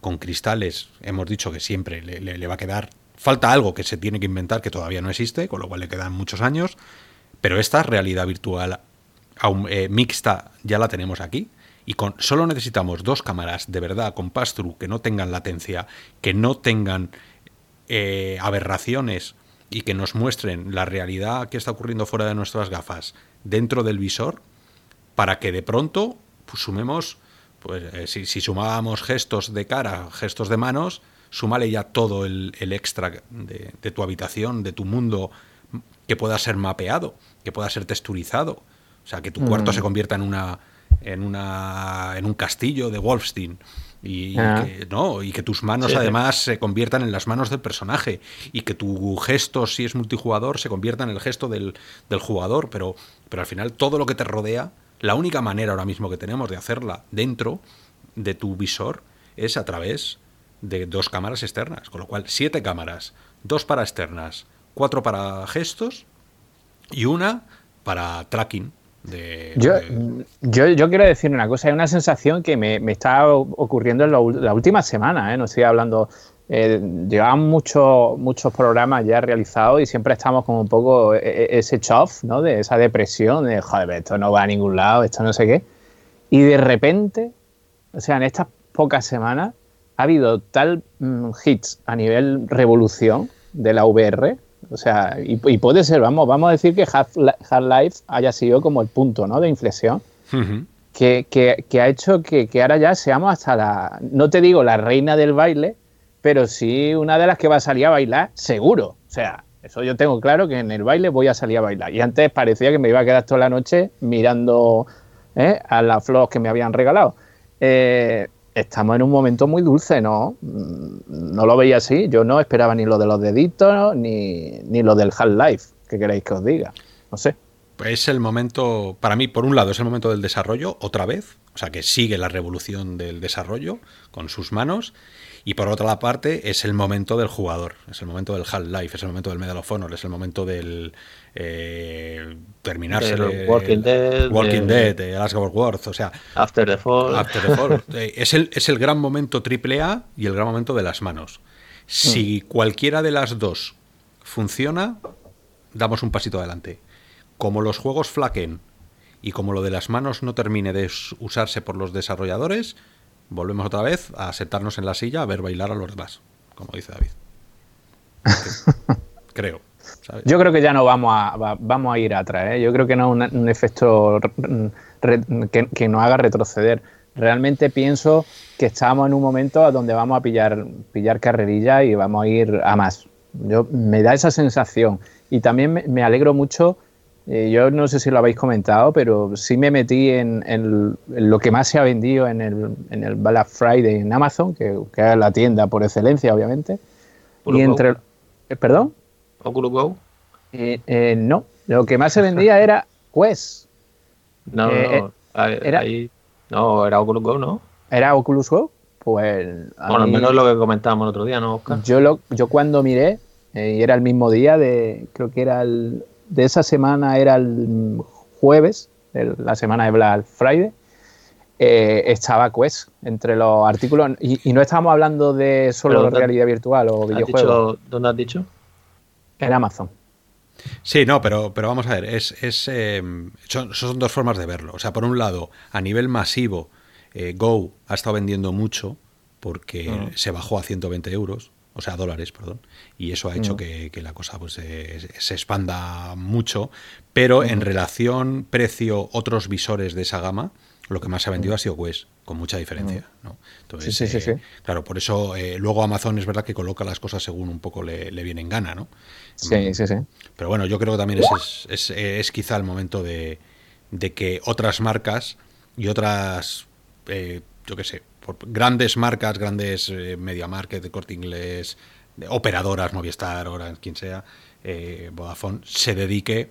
con cristales, hemos dicho que siempre le, le va a quedar... Falta algo que se tiene que inventar que todavía no existe, con lo cual le quedan muchos años pero esta realidad virtual eh, mixta ya la tenemos aquí. Y con, solo necesitamos dos cámaras de verdad con pass-through que no tengan latencia, que no tengan eh, aberraciones y que nos muestren la realidad que está ocurriendo fuera de nuestras gafas dentro del visor, para que de pronto pues, sumemos, pues eh, si, si, sumábamos gestos de cara, gestos de manos, súmale ya todo el, extra de, de, tu habitación, de tu mundo que pueda ser mapeado, que pueda ser texturizado. O sea, que tu cuarto mm. se convierta en una, en, una, en un castillo de Wolfstein. Y, ah. que, ¿no? y que tus manos además se conviertan en las manos del personaje y que tu gesto, si es multijugador, se convierta en el gesto del, del jugador, pero, pero al final todo lo que te rodea, la única manera ahora mismo que tenemos de hacerla dentro de tu visor es a través de dos cámaras externas, con lo cual siete cámaras, dos para externas, cuatro para gestos y una para tracking yo, yo, quiero decir una cosa, hay una sensación que me, está ocurriendo en la última semana, ¿eh? no estoy hablando, eh, llevamos muchos muchos programas ya realizados y siempre estamos como un poco e, e, ese chof, ¿no? De esa depresión, de joder, esto no va a ningún lado, esto no sé qué. Y de repente, o sea, en estas pocas semanas ha habido tal mm, hits a nivel revolución de la VR o sea, y, puede ser, vamos, vamos a decir que Half-Life haya sido como el punto ¿no? de inflexión. que, ha hecho que, ahora ya seamos hasta la, no te digo la reina del baile, pero sí una de las que va a salir a bailar seguro. O sea, eso yo tengo claro que en el baile voy a salir a bailar. Y antes parecía que me iba a quedar toda la noche mirando ¿eh? a las flores que me habían regalado. Eh, estamos en un momento muy dulce, ¿no? Mm, no lo veía así. Yo no esperaba ni lo de los deditos ni, ni lo del Half-Life. ¿Qué queréis que os diga? No sé. Pues es el momento, para mí, por un lado, es el momento del desarrollo, otra vez, o sea, que sigue la revolución del desarrollo con sus manos, y por otra parte, es el momento del jugador, es el momento del Half-Life, es el momento del Medal of Honor, es el momento del eh, terminarse el Walking Dead, Walking Dead, el Worth, o sea, After the Fall. After the Fall. Eh, es, el, es el gran momento triple A y el gran momento de las manos. Si mm. cualquiera de las dos funciona, damos un pasito adelante. Como los juegos flaquen y como lo de las manos no termine de usarse por los desarrolladores, volvemos otra vez a sentarnos en la silla a ver bailar a los demás, como dice David. Creo. Yo creo que ya no vamos a, vamos a ir atrás. ¿eh? Yo creo que no es un, efecto que, nos haga retroceder. Realmente pienso que estamos en un momento a donde vamos a pillar, pillar carrerilla y vamos a ir a más. Yo, me da esa sensación. Y también me, alegro mucho, yo no sé si lo habéis comentado, pero sí me metí en, lo que más se ha vendido en el, en el Black Friday en Amazon, que, es la tienda por excelencia, obviamente. y entre... Eh, ¿Perdón? Oculus Go? Eh, eh, no, lo que más se vendía era Quest. No, eh, no, era, no, era Oculus Go, ¿no? ¿Era Oculus Go? Pues. Bueno, al menos lo que comentábamos el otro día, ¿no, Oscar? Yo, lo, yo cuando miré, y era el mismo día de. Creo que era el. De esa semana era el jueves, la semana de Black Friday. estaba Quest entre los artículos y, no estábamos hablando de solo realidad virtual o videojuegos. ¿Dónde has dicho? en Amazon. Sí, no, pero, pero vamos a ver, es, es eh, son, dos formas de verlo. O sea, por un lado, a nivel masivo, eh, Go ha estado vendiendo mucho porque se bajó a 120 euros, o sea, dólares, perdón, y eso ha hecho mm. que, la cosa pues se expanda mucho, pero en mm. relación precio otros visores de esa gama, lo que más se ha vendido ha sido Quest, con mucha diferencia. ¿no? Entonces, sí, sí, sí, Claro, por eso eh, luego Amazon es verdad que coloca las cosas según un poco le, le viene en gana, ¿no? Sí, sí, sí. Pero bueno, yo creo que también es, es, es, quizá el momento de, de, que otras marcas y otras, eh, yo qué sé, grandes marcas, grandes eh, Media Market, Corte Inglés, operadoras, Movistar, Orange, quien sea, Vodafone, se dedique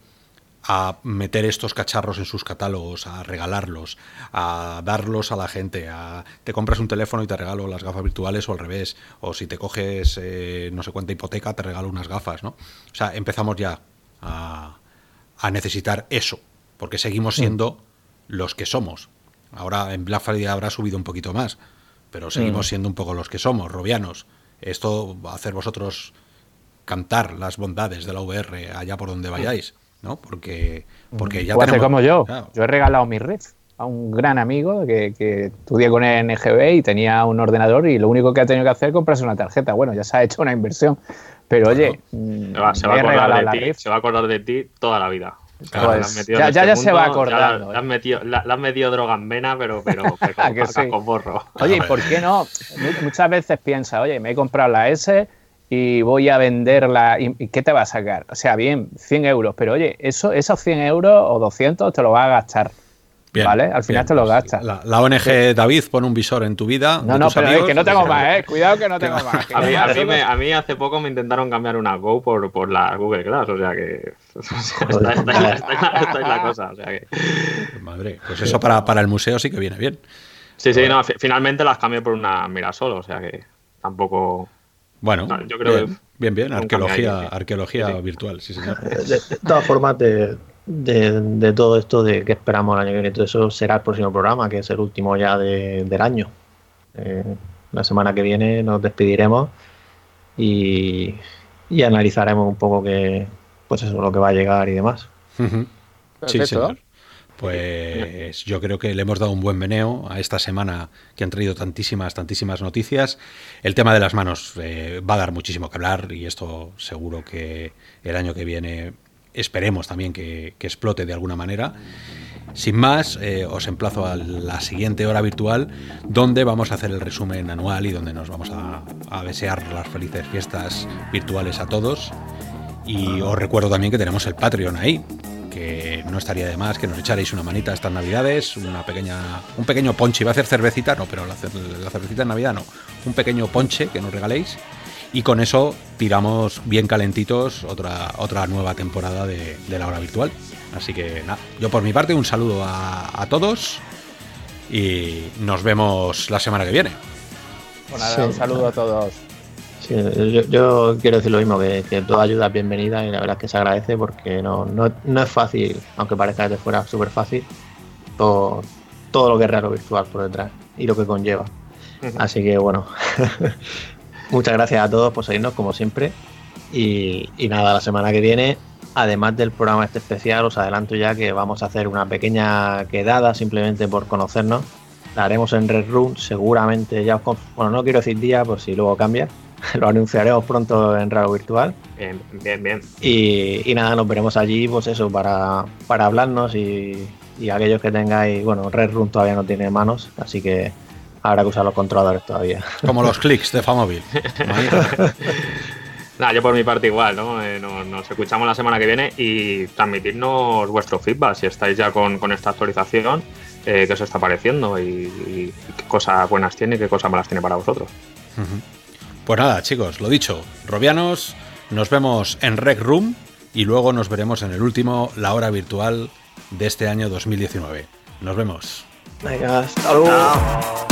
a meter estos cacharros en sus catálogos, a regalarlos, a darlos a la gente, a te compras un teléfono y te regalo las gafas virtuales o al revés, o si te coges eh, no sé cuánta hipoteca te regalo unas gafas, ¿no? O sea, empezamos ya a, necesitar eso, porque seguimos siendo los que somos. Ahora en Black Friday habrá subido un poquito más, pero seguimos siendo un poco los que somos, robianos. Esto va a hacer vosotros cantar las bondades de la VR allá por donde vayáis. ¿no? Porque, porque ya tenemos, como yo. Yo he regalado mi red a un gran amigo que, que estudié con el NGB y tenía un ordenador y lo único que ha tenido que hacer es comprarse una tarjeta. Bueno, ya se ha hecho una inversión. Pero oye, se va, a acordar de ti, se va a acordar de ti toda la vida. Pues, ya, ya, este se va acordando. Le has metido, metido, droga en vena, pero, pero, con borro. Oye, ¿y por qué no? Muchas veces piensa, oye, me he comprado la S, y voy a venderla. ¿Y qué te va a sacar? O sea, bien, 100 euros, pero oye, eso, esos 100 euros o 200 te lo vas a gastar. ¿Vale? Al final te lo pues gastas. La, ONG David pone un visor en tu vida. No, no, pero es que no tengo más, ¿eh? Cuidado que no tengo más. A mí, hace poco me intentaron cambiar una Go por, por la Google Glass, o sea que. esta, es la cosa, o sea que. Madre, pues eso para, para el museo sí que viene bien. Sí, sí, no, finalmente las cambié por una Mirasol, o sea que tampoco. Bueno, yo creo bien, bien, bien, arqueología, arqueología virtual, sí, señor. De, todas formas, de, de, todo esto de que esperamos el año que viene, todo eso será el próximo programa, que es el último ya del año. Eh, la semana que viene nos despediremos y, y, analizaremos un poco que, pues eso, lo que va a llegar y demás. Sí, señor. Pues yo creo que le hemos dado un buen meneo a esta semana que han traído tantísimas, tantísimas noticias. El tema de las manos eh, va a dar muchísimo que hablar y esto seguro que el año que viene esperemos también que, explote de alguna manera. Sin más, eh, os emplazo a la siguiente hora virtual donde vamos a hacer el resumen anual y donde nos vamos a, a desear las felices fiestas virtuales a todos. Y os recuerdo también que tenemos el Patreon ahí, que no estaría de más que nos echaréis una manita estas navidades, una pequeña, un pequeño ponche, iba a hacer cervecita, no, pero la, cervecita en Navidad no, un pequeño ponche que nos regaléis y con eso tiramos bien calentitos otra, otra nueva temporada de, la hora virtual. Así que nada, yo por mi parte un saludo a, todos y nos vemos la semana que viene. un saludo a todos yo, quiero decir lo mismo, que, toda ayuda es bienvenida y la verdad es que se agradece porque no, no, es fácil, aunque parezca desde fuera súper fácil, todo, todo lo que es raro virtual por detrás y lo que conlleva. Así que bueno, muchas gracias a todos por seguirnos como siempre y, nada, la semana que viene, además del programa este especial, os adelanto ya que vamos a hacer una pequeña quedada simplemente por conocernos. La haremos en Red Room, seguramente ya os... Bueno, no quiero decir día, por si luego cambia, lo anunciaremos pronto en Radio Virtual. Bien, bien, bien. Y, nada, nos veremos allí, pues eso, para, para hablarnos y, aquellos que tengáis, bueno, Red Room todavía no tiene manos, así que habrá que usar los controladores todavía. Como los clics de Famóvil. Nada, yo por mi parte igual, ¿no? Eh, nos, escuchamos la semana que viene y transmitirnos vuestro feedback si estáis ya con, esta actualización, eh, qué os está pareciendo y, qué cosas buenas tiene y qué cosas malas tiene para vosotros. Pues nada, chicos, lo dicho, Robianos, nos vemos en Rec Room y luego nos veremos en el último, la hora virtual de este año 2019. Nos vemos. Venga, hasta luego.